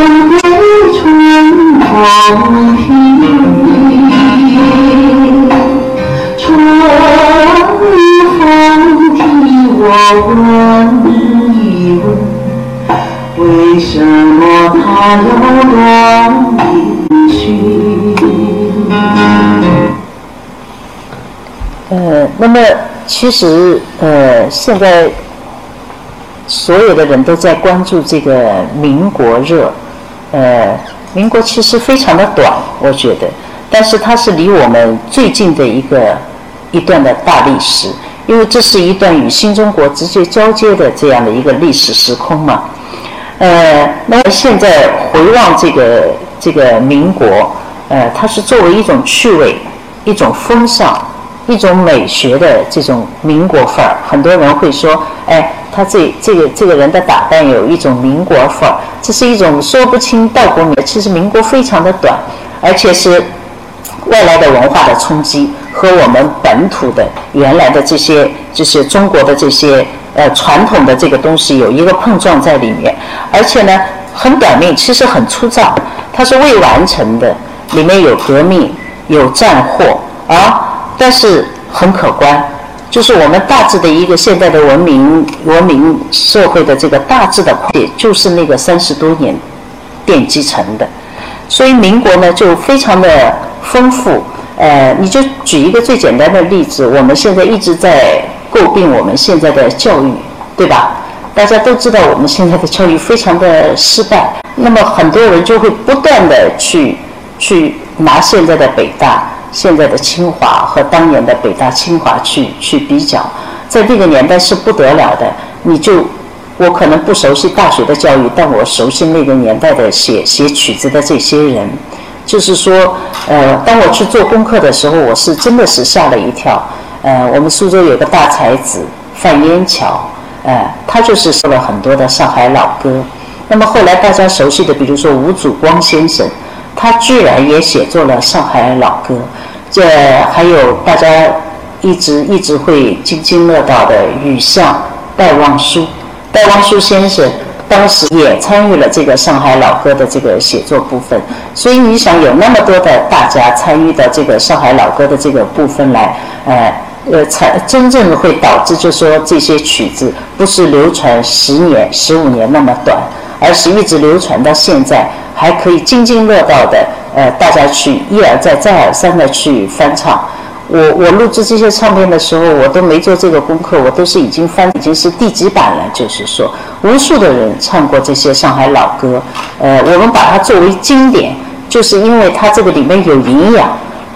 春风听雨春风替我问一问为什么他要离去呃那么其实呃现在所有的人都在关注这个民国热。呃，民国其实非常的短，我觉得，但是它是离我们最近的一个一段的大历史，因为这是一段与新中国直接交接的这样的一个历史时空嘛，呃，那现在回望这个这个民国，呃，它是作为一种趣味，一种风尚。一种美学的这种民国范儿，很多人会说：“哎，他这这个这个人的打扮有一种民国范儿。”这是一种说不清道不明。其实民国非常的短，而且是外来的文化的冲击和我们本土的原来的这些就是中国的这些呃传统的这个东西有一个碰撞在里面，而且呢很短命，其实很粗糙，它是未完成的，里面有革命，有战祸啊。但是很可观，就是我们大致的一个现代的文明文明社会的这个大致的，也就是那个三十多年奠基成的。所以民国呢就非常的丰富。呃，你就举一个最简单的例子，我们现在一直在诟病我们现在的教育，对吧？大家都知道我们现在的教育非常的失败，那么很多人就会不断的去去拿现在的北大、现在的清华和当年的北大、清华去去比较，在那个年代是不得了的。你就我可能不熟悉大学的教育，但我熟悉那个年代的写写曲子的这些人。就是说，呃，当我去做功课的时候，我是真的是吓了一跳。呃，我们苏州有个大才子范烟桥，呃，他就是说了很多的上海老歌。那么后来大家熟悉的，比如说吴祖光先生，他居然也写作了上海老歌。这还有大家一直一直会津津乐道的雨巷戴望舒，戴望舒先生。当时也参与了这个上海老歌的这个写作部分，所以你想有那么多的大家参与到这个上海老歌的这个部分来，呃呃，才真正的会导致就说这些曲子不是流传十年、十五年那么短，而是一直流传到现在，还可以津津乐道的，呃，大家去一而再、再而三的去翻唱。我我录制这些唱片的时候，我都没做这个功课，我都是已经翻已经是第几版了。就是说，无数的人唱过这些上海老歌，呃，我们把它作为经典，就是因为它这个里面有营养。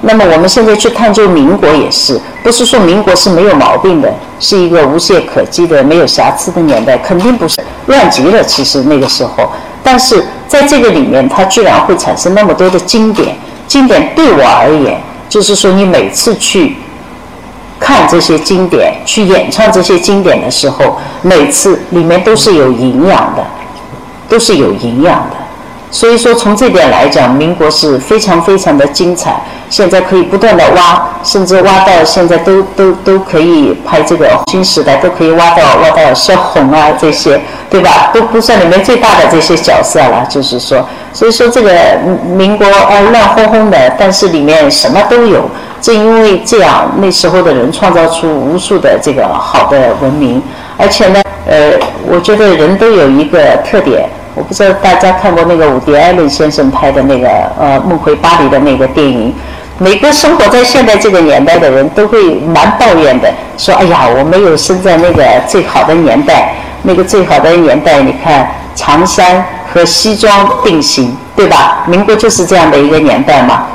那么我们现在去探究民国也是，不是说民国是没有毛病的，是一个无懈可击的、没有瑕疵的年代，肯定不是乱极了。其实那个时候，但是在这个里面，它居然会产生那么多的经典。经典对我而言。就是说，你每次去看这些经典，去演唱这些经典的时候，每次里面都是有营养的，都是有营养的。所以说，从这点来讲，民国是非常非常的精彩。现在可以不断的挖，甚至挖到现在都都都可以拍这个新时代，都可以挖到挖到萧红啊这些，对吧？都不算里面最大的这些角色了。就是说，所以说这个民国啊乱哄哄的，但是里面什么都有。正因为这样，那时候的人创造出无数的这个好的文明，而且呢，呃，我觉得人都有一个特点。我不知道大家看过那个伍迪·艾伦先生拍的那个呃《梦回巴黎》的那个电影。每个生活在现在这个年代的人都会蛮抱怨的，说：“哎呀，我没有生在那个最好的年代，那个最好的年代，你看长衫和西装并行，对吧？民国就是这样的一个年代嘛。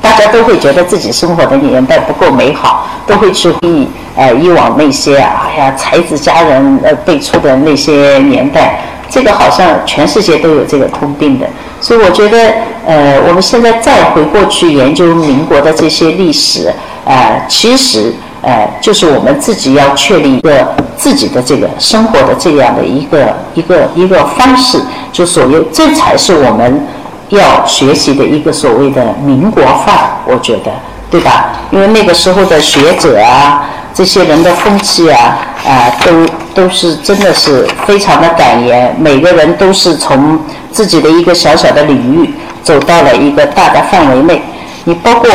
大家都会觉得自己生活的年代不够美好，都会去回忆呃以往那些哎呀才子佳人呃辈出的那些年代。这个好像全世界都有这个通病的。”所以我觉得，呃，我们现在再回过去研究民国的这些历史，呃，其实，呃，就是我们自己要确立一个自己的这个生活的这样的一个一个一个方式，就所谓，这才是我们要学习的一个所谓的民国范儿，我觉得，对吧？因为那个时候的学者啊，这些人的风气啊，啊，都都是真的是非常的敢言，每个人都是从。自己的一个小小的领域，走到了一个大的范围内。你包括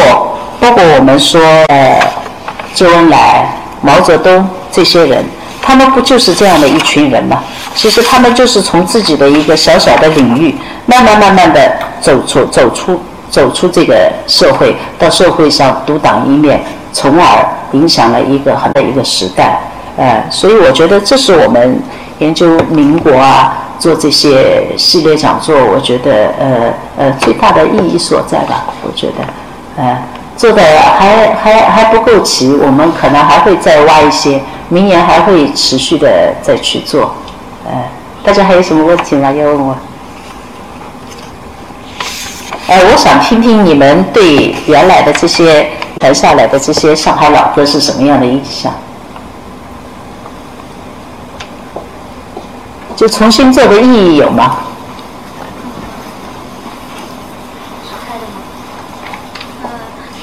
包括我们说，呃，周恩来、毛泽东这些人，他们不就是这样的一群人吗？其实他们就是从自己的一个小小的领域，慢慢慢慢的走出走出走出这个社会，到社会上独当一面，从而影响了一个很大一个时代。呃，所以我觉得这是我们研究民国啊。做这些系列讲座，我觉得呃呃最大的意义所在吧。我觉得，呃，做的还还还不够齐，我们可能还会再挖一些，明年还会持续的再去做。呃，大家还有什么问题吗？要问我？呃，我想听听你们对原来的这些传下来的这些上海老歌是什么样的印象？就重新做的意义有吗？开的吗？呃，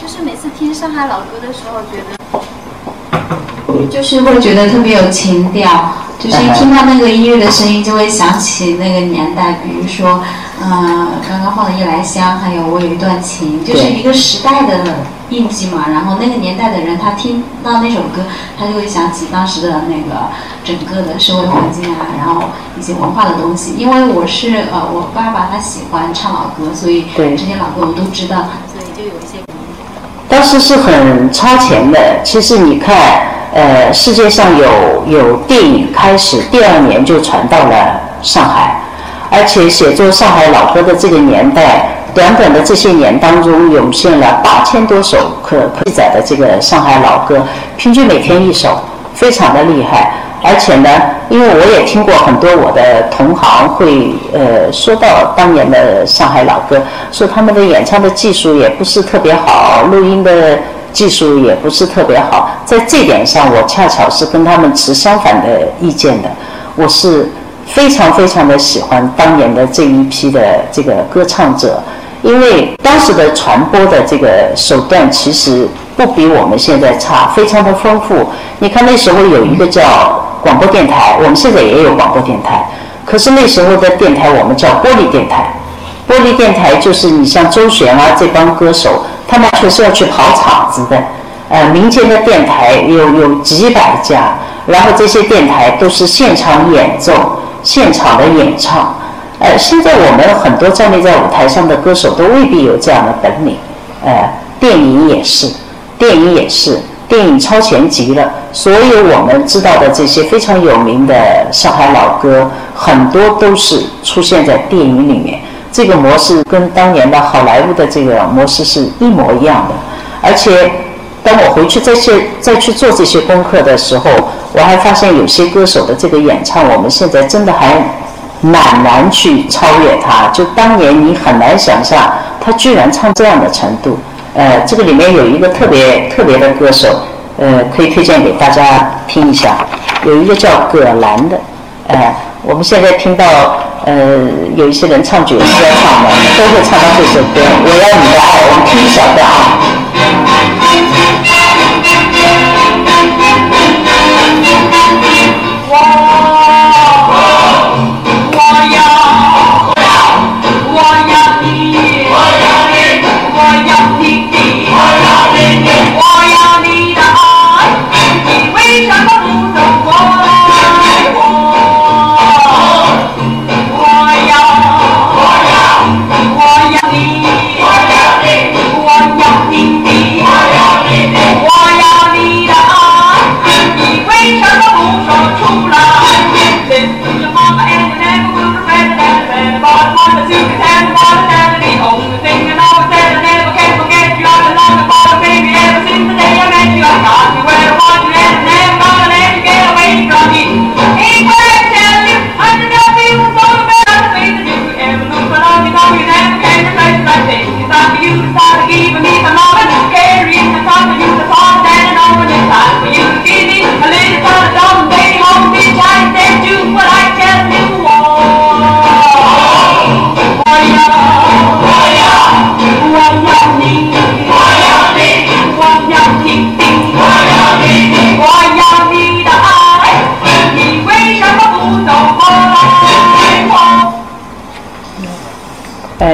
就是每次听上海老歌的时候，觉得就是会觉得特别有情调，就是一听到那个音乐的声音，就会想起那个年代，比如说，嗯，刚刚放的《夜来香》，还有《我有一段情》，就是一个时代的印记嘛。然后那个年代的人，他听到那首歌，他就会想起当时的那个整个的社会环境啊，然后一些文化的东西。因为我是呃，我爸爸他喜欢唱老歌，所以这些老歌我都知道，所以就有一些。当时是很超前的。其实你看，呃，世界上有有电影开始，第二年就传到了上海，而且写作上海老歌的这个年代。短短的这些年当中，涌现了八千多首可记载的这个上海老歌，平均每天一首，非常的厉害。而且呢，因为我也听过很多我的同行会呃说到当年的上海老歌，说他们的演唱的技术也不是特别好，录音的技术也不是特别好。在这点上，我恰巧是跟他们持相反的意见的。我是非常非常的喜欢当年的这一批的这个歌唱者。因为当时的传播的这个手段其实不比我们现在差，非常的丰富。你看那时候有一个叫广播电台，我们现在也有广播电台，可是那时候的电台我们叫玻璃电台。玻璃电台就是你像周璇啊这帮歌手，他们全是要去跑场子的。呃，民间的电台有有几百家，然后这些电台都是现场演奏、现场的演唱。呃，现在我们很多站立在舞台上的歌手都未必有这样的本领。呃，电影也是，电影也是，电影超前极了。所有我们知道的这些非常有名的上海老歌，很多都是出现在电影里面。这个模式跟当年的好莱坞的这个模式是一模一样的。而且，当我回去再去再去做这些功课的时候，我还发现有些歌手的这个演唱，我们现在真的还。蛮难去超越他，就当年你很难想象他居然唱这样的程度。呃，这个里面有一个特别特别的歌手，呃，可以推荐给大家听一下。有一个叫葛兰的，呃，我们现在听到呃有一些人唱爵士要唱的，都会唱到这首歌《我要你的爱》，我们听一小段啊。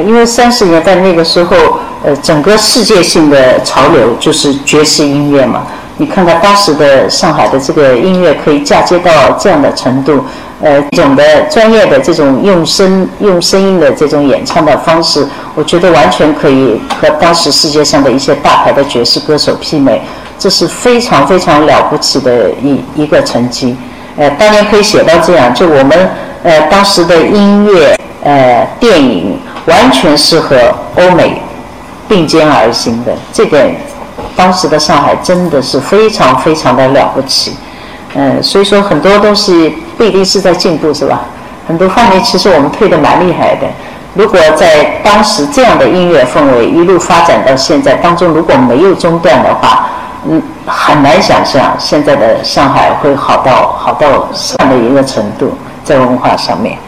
因为三十年代那个时候，呃，整个世界性的潮流就是爵士音乐嘛。你看看当时的上海的这个音乐可以嫁接到这样的程度，呃，这种的专业的这种用声用声音的这种演唱的方式，我觉得完全可以和当时世界上的一些大牌的爵士歌手媲美，这是非常非常了不起的一一个成绩。呃，当年可以写到这样，就我们呃当时的音乐呃电影。完全是和欧美并肩而行的，这点当时的上海真的是非常非常的了不起，嗯，所以说很多东西不一定是在进步，是吧？很多方面其实我们退的蛮厉害的。如果在当时这样的音乐氛围一路发展到现在当中，如果没有中断的话，嗯，很难想象现在的上海会好到好到这样的一个程度，在文化上面。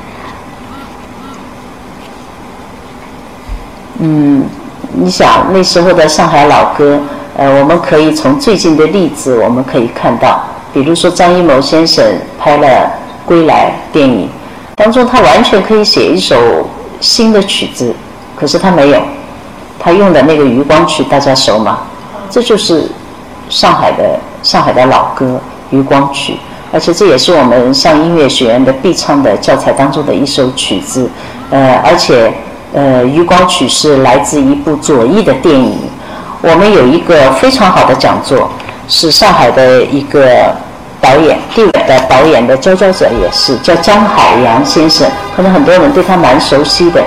嗯，你想那时候的上海老歌，呃，我们可以从最近的例子我们可以看到，比如说张艺谋先生拍了《归来》电影，当中他完全可以写一首新的曲子，可是他没有，他用的那个《余光曲》大家熟吗？这就是上海的上海的老歌《渔光曲》，而且这也是我们上音乐学院的必唱的教材当中的一首曲子。呃，而且呃，《渔光曲》是来自一部左翼的电影。我们有一个非常好的讲座，是上海的一个导演，第五的导演的佼佼者也是叫江海洋先生，可能很多人对他蛮熟悉的。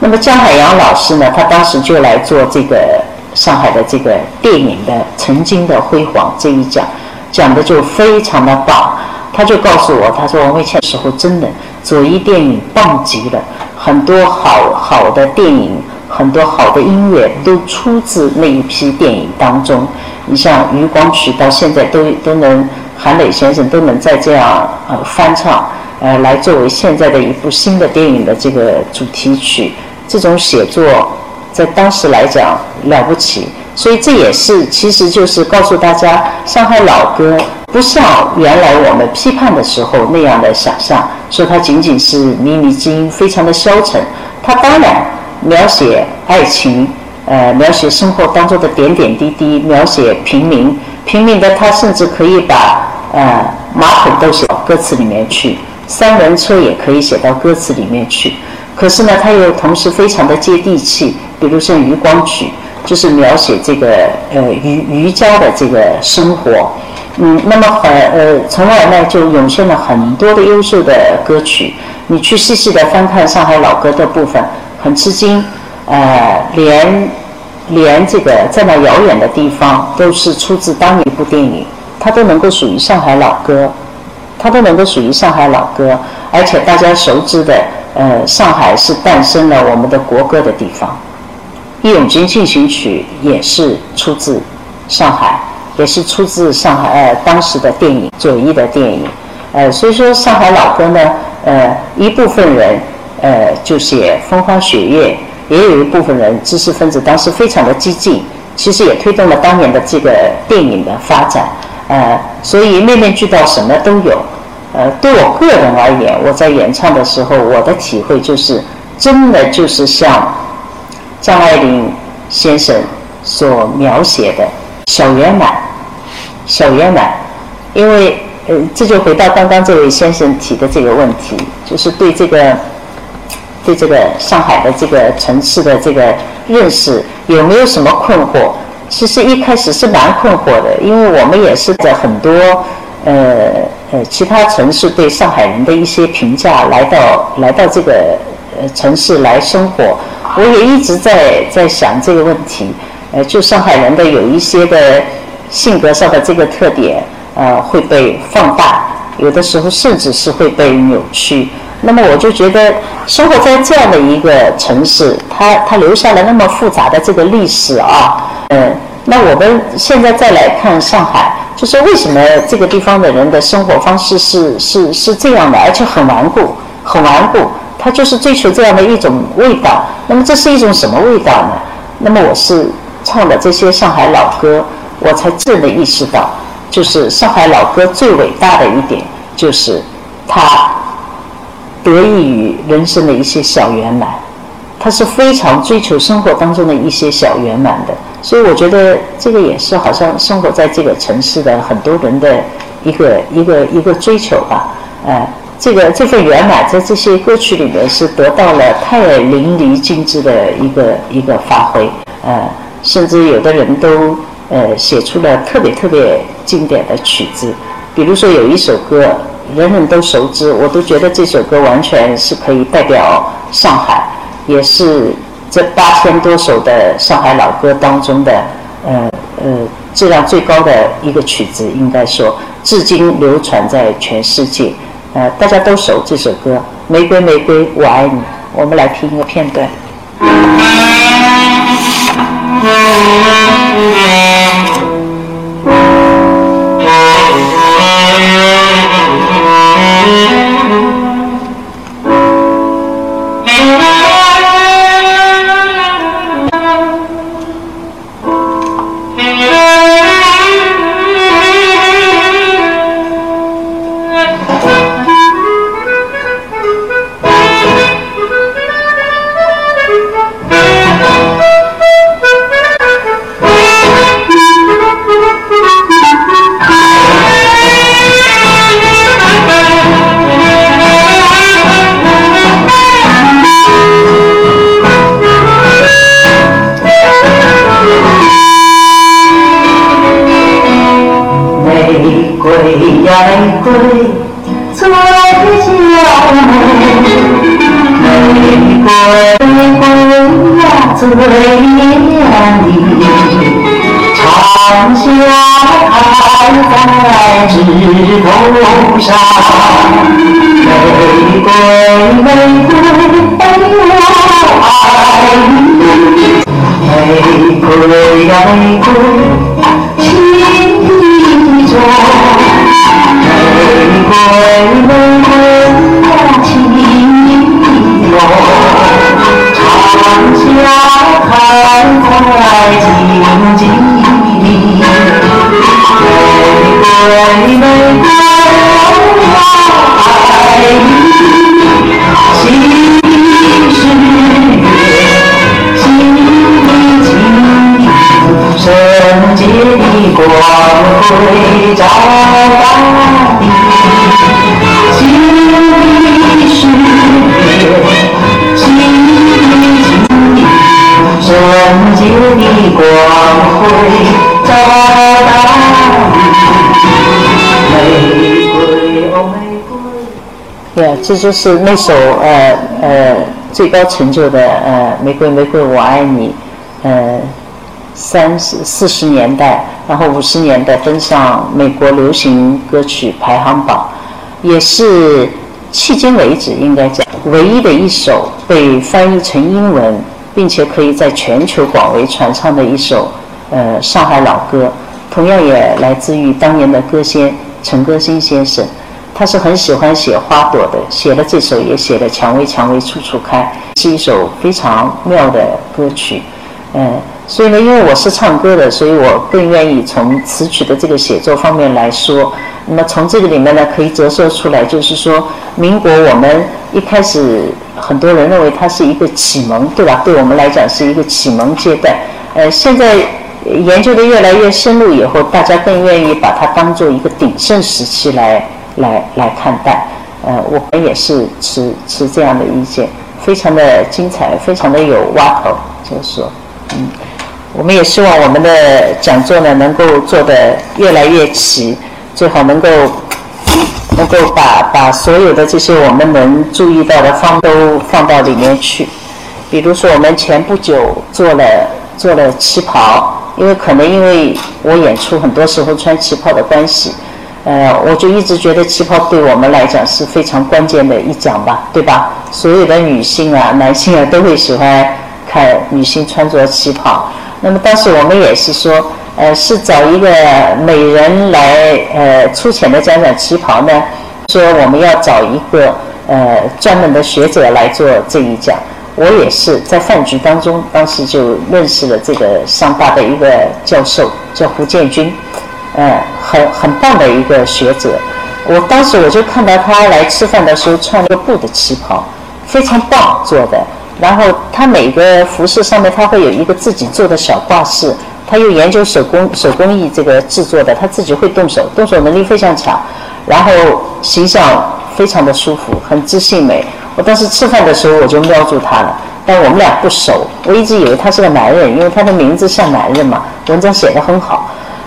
那么江海洋老师呢，他当时就来做这个上海的这个电影的曾经的辉煌这一讲，讲的就非常的棒。他就告诉我，他说王卫倩时候真的左翼电影棒极了，很多好好的电影，很多好的音乐都出自那一批电影当中。你像《余光曲》到现在都都能韩磊先生都能在这样呃翻唱，呃来作为现在的一部新的电影的这个主题曲。这种写作在当时来讲了不起，所以这也是其实就是告诉大家，上海老歌不像原来我们批判的时候那样的想象，说它仅仅是靡靡之音，非常的消沉。它当然描写爱情，呃，描写生活当中的点点滴滴，描写平民，平民的他甚至可以把呃马桶都写到歌词里面去，三轮车也可以写到歌词里面去。可是呢，他又同时非常的接地气，比如像《渔光曲》，就是描写这个呃渔渔家的这个生活，嗯，那么很呃，从而呢就涌现了很多的优秀的歌曲。你去细细的翻看上海老歌的部分，很吃惊，呃，连连这个在那遥远的地方都是出自当年一部电影，它都能够属于上海老歌，它都能够属于上海老歌，而且大家熟知的。呃，上海是诞生了我们的国歌的地方，《义勇军进行曲》也是出自上海，也是出自上海呃当时的电影左翼的电影，呃，所以说上海老歌呢，呃，一部分人呃就写风花雪月，也有一部分人知识分子当时非常的激进，其实也推动了当年的这个电影的发展，呃，所以面面俱到，什么都有。呃，对我个人而言，我在演唱的时候，我的体会就是，真的就是像张爱玲先生所描写的小圆满，小圆满。因为呃，这就回到刚刚这位先生提的这个问题，就是对这个对这个上海的这个城市的这个认识有没有什么困惑？其实一开始是蛮困惑的，因为我们也是在很多呃。呃，其他城市对上海人的一些评价，来到来到这个呃城市来生活，我也一直在在想这个问题。呃，就上海人的有一些的性格上的这个特点，呃，会被放大，有的时候甚至是会被扭曲。那么我就觉得，生活在这样的一个城市，它它留下了那么复杂的这个历史啊，嗯，那我们现在再来看上海。就是为什么这个地方的人的生活方式是是是这样的，而且很顽固，很顽固。他就是追求这样的一种味道。那么这是一种什么味道呢？那么我是唱的这些上海老歌，我才真的意识到，就是上海老歌最伟大的一点，就是它得益于人生的一些小圆满。他是非常追求生活当中的一些小圆满的，所以我觉得这个也是好像生活在这个城市的很多人的一个一个一个追求吧。呃，这个这份圆满在这些歌曲里面是得到了太淋漓尽致的一个一个发挥。呃，甚至有的人都呃写出了特别特别经典的曲子，比如说有一首歌人人都熟知，我都觉得这首歌完全是可以代表上海。也是这八千多首的上海老歌当中的，呃呃质量最高的一个曲子，应该说至今流传在全世界，呃大家都熟这首歌《玫瑰玫瑰我爱你》，我们来听一个片段。这就是那首呃呃最高成就的呃玫瑰玫瑰我爱你，呃三十四十年代，然后五十年代登上美国流行歌曲排行榜，也是迄今为止应该讲唯一的一首被翻译成英文，并且可以在全球广为传唱的一首呃上海老歌，同样也来自于当年的歌仙陈歌辛先生。他是很喜欢写花朵的，写了这首也写了《蔷薇蔷薇处处开》，是一首非常妙的歌曲。嗯，所以呢，因为我是唱歌的，所以我更愿意从词曲的这个写作方面来说。那么从这个里面呢，可以折射出来，就是说，民国我们一开始很多人认为它是一个启蒙，对吧？对我们来讲是一个启蒙阶段。呃，现在研究的越来越深入以后，大家更愿意把它当做一个鼎盛时期来。来来看待，呃，我们也是持持这样的意见，非常的精彩，非常的有挖头，就是说，嗯，我们也希望我们的讲座呢能够做得越来越齐，最好能够能够把把所有的这些我们能注意到的方都放到里面去，比如说我们前不久做了做了旗袍，因为可能因为我演出很多时候穿旗袍的关系。呃，我就一直觉得旗袍对我们来讲是非常关键的一讲吧，对吧？所有的女性啊、男性啊都会喜欢看女性穿着旗袍。那么当时我们也是说，呃，是找一个美人来呃粗浅的讲讲旗袍呢，说我们要找一个呃专门的学者来做这一讲。我也是在饭局当中，当时就认识了这个上大的一个教授，叫胡建军。呃，很很棒的一个学者，我当时我就看到他来吃饭的时候穿了个布的旗袍，非常棒做的。然后他每个服饰上面他会有一个自己做的小挂饰，他又研究手工手工艺这个制作的，他自己会动手，动手能力非常强。然后形象非常的舒服，很知性美。我当时吃饭的时候我就瞄住他了，但我们俩不熟，我一直以为他是个男人，因为他的名字像男人嘛，文章写得很好。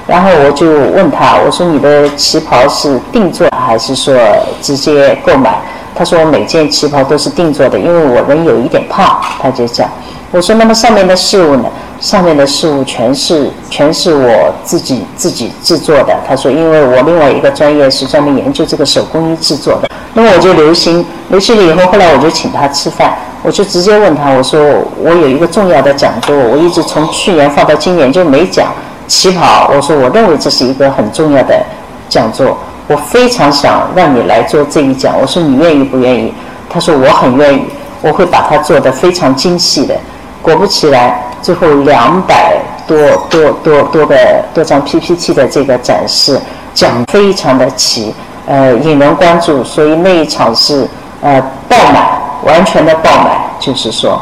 然后我就问他，我说你的旗袍是定做还是说直接购买？他说我每件旗袍都是定做的，因为我人有一点胖。他就讲，我说那么上面的事物呢？上面的事物全是全是我自己自己制作的。他说，因为我另外一个专业是专门研究这个手工艺制作的。那么我就留心，留心了以后，后来我就请他吃饭，我就直接问他，我说我有一个重要的讲座，我一直从去年放到今年就没讲。旗袍，我说我认为这是一个很重要的讲座，我非常想让你来做这一讲。我说你愿意不愿意？他说我很愿意，我会把它做得非常精细的。果不其然，最后两百多多多多个多张 PPT 的这个展示讲非常的齐，呃，引人关注，所以那一场是呃爆满，完全的爆满，就是说，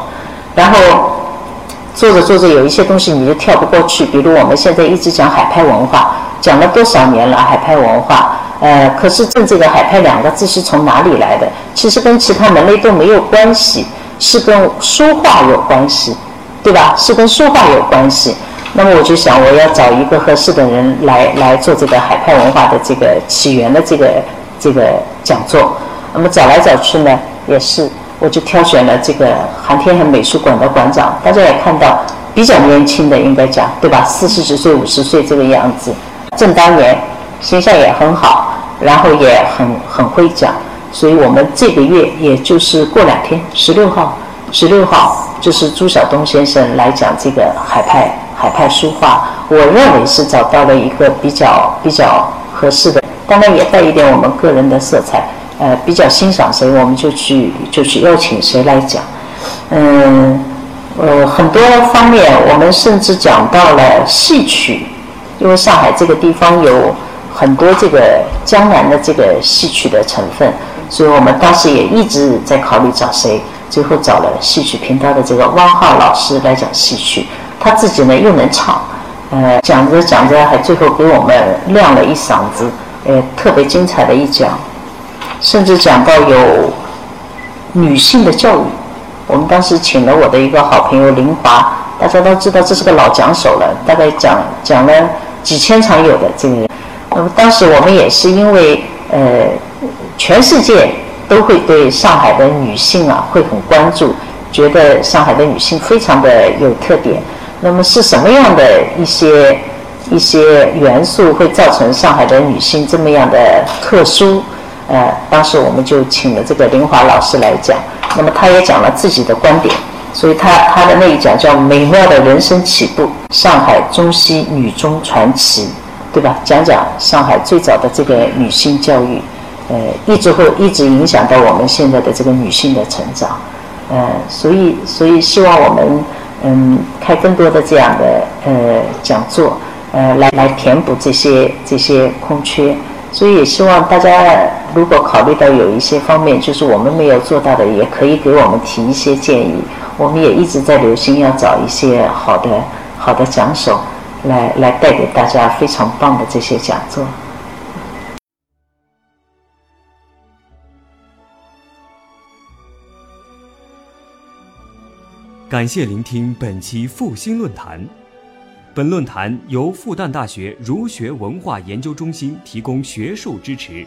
然后。做着做着，有一些东西你就跳不过去。比如我们现在一直讲海派文化，讲了多少年了海派文化，呃，可是正这个海派两个字是从哪里来的？其实跟其他门类都没有关系，是跟书画有关系，对吧？是跟书画有关系。那么我就想，我要找一个合适的人来来做这个海派文化的这个起源的这个这个讲座。那么找来找去呢，也是我就挑选了这个航天和美术馆的馆长，大家也看到比较年轻的，应该讲对吧？四十几岁、五十岁这个样子，正当年，形象也很好，然后也很很会讲，所以我们这个月也就是过两天，十六号，十六号就是朱晓东先生来讲这个海派海派书画，我认为是找到了一个比较比较合适的，当然也带一点我们个人的色彩，呃，比较欣赏谁，我们就去就去邀请谁来讲，嗯，呃，很多方面我们甚至讲到了戏曲。因为上海这个地方有很多这个江南的这个戏曲的成分，所以我们当时也一直在考虑找谁，最后找了戏曲频道的这个汪浩老师来讲戏曲，他自己呢又能唱，呃，讲着讲着还最后给我们亮了一嗓子，呃，特别精彩的一讲，甚至讲到有女性的教育，我们当时请了我的一个好朋友林华，大家都知道这是个老讲手了，大概讲讲了。几千场有的这个人，那么当时我们也是因为呃，全世界都会对上海的女性啊会很关注，觉得上海的女性非常的有特点。那么是什么样的一些一些元素会造成上海的女性这么样的特殊？呃，当时我们就请了这个林华老师来讲，那么他也讲了自己的观点。所以他他的那一讲叫《美妙的人生起步：上海中西女中传奇》，对吧？讲讲上海最早的这个女性教育，呃，一直会一直影响到我们现在的这个女性的成长，呃，所以所以希望我们嗯开更多的这样的呃讲座，呃，来来填补这些这些空缺。所以也希望大家如果考虑到有一些方面就是我们没有做到的，也可以给我们提一些建议。我们也一直在留心，要找一些好的、好的讲手，来来带给大家非常棒的这些讲座。感谢聆听本期复兴论坛。本论坛由复旦大学儒学文化研究中心提供学术支持。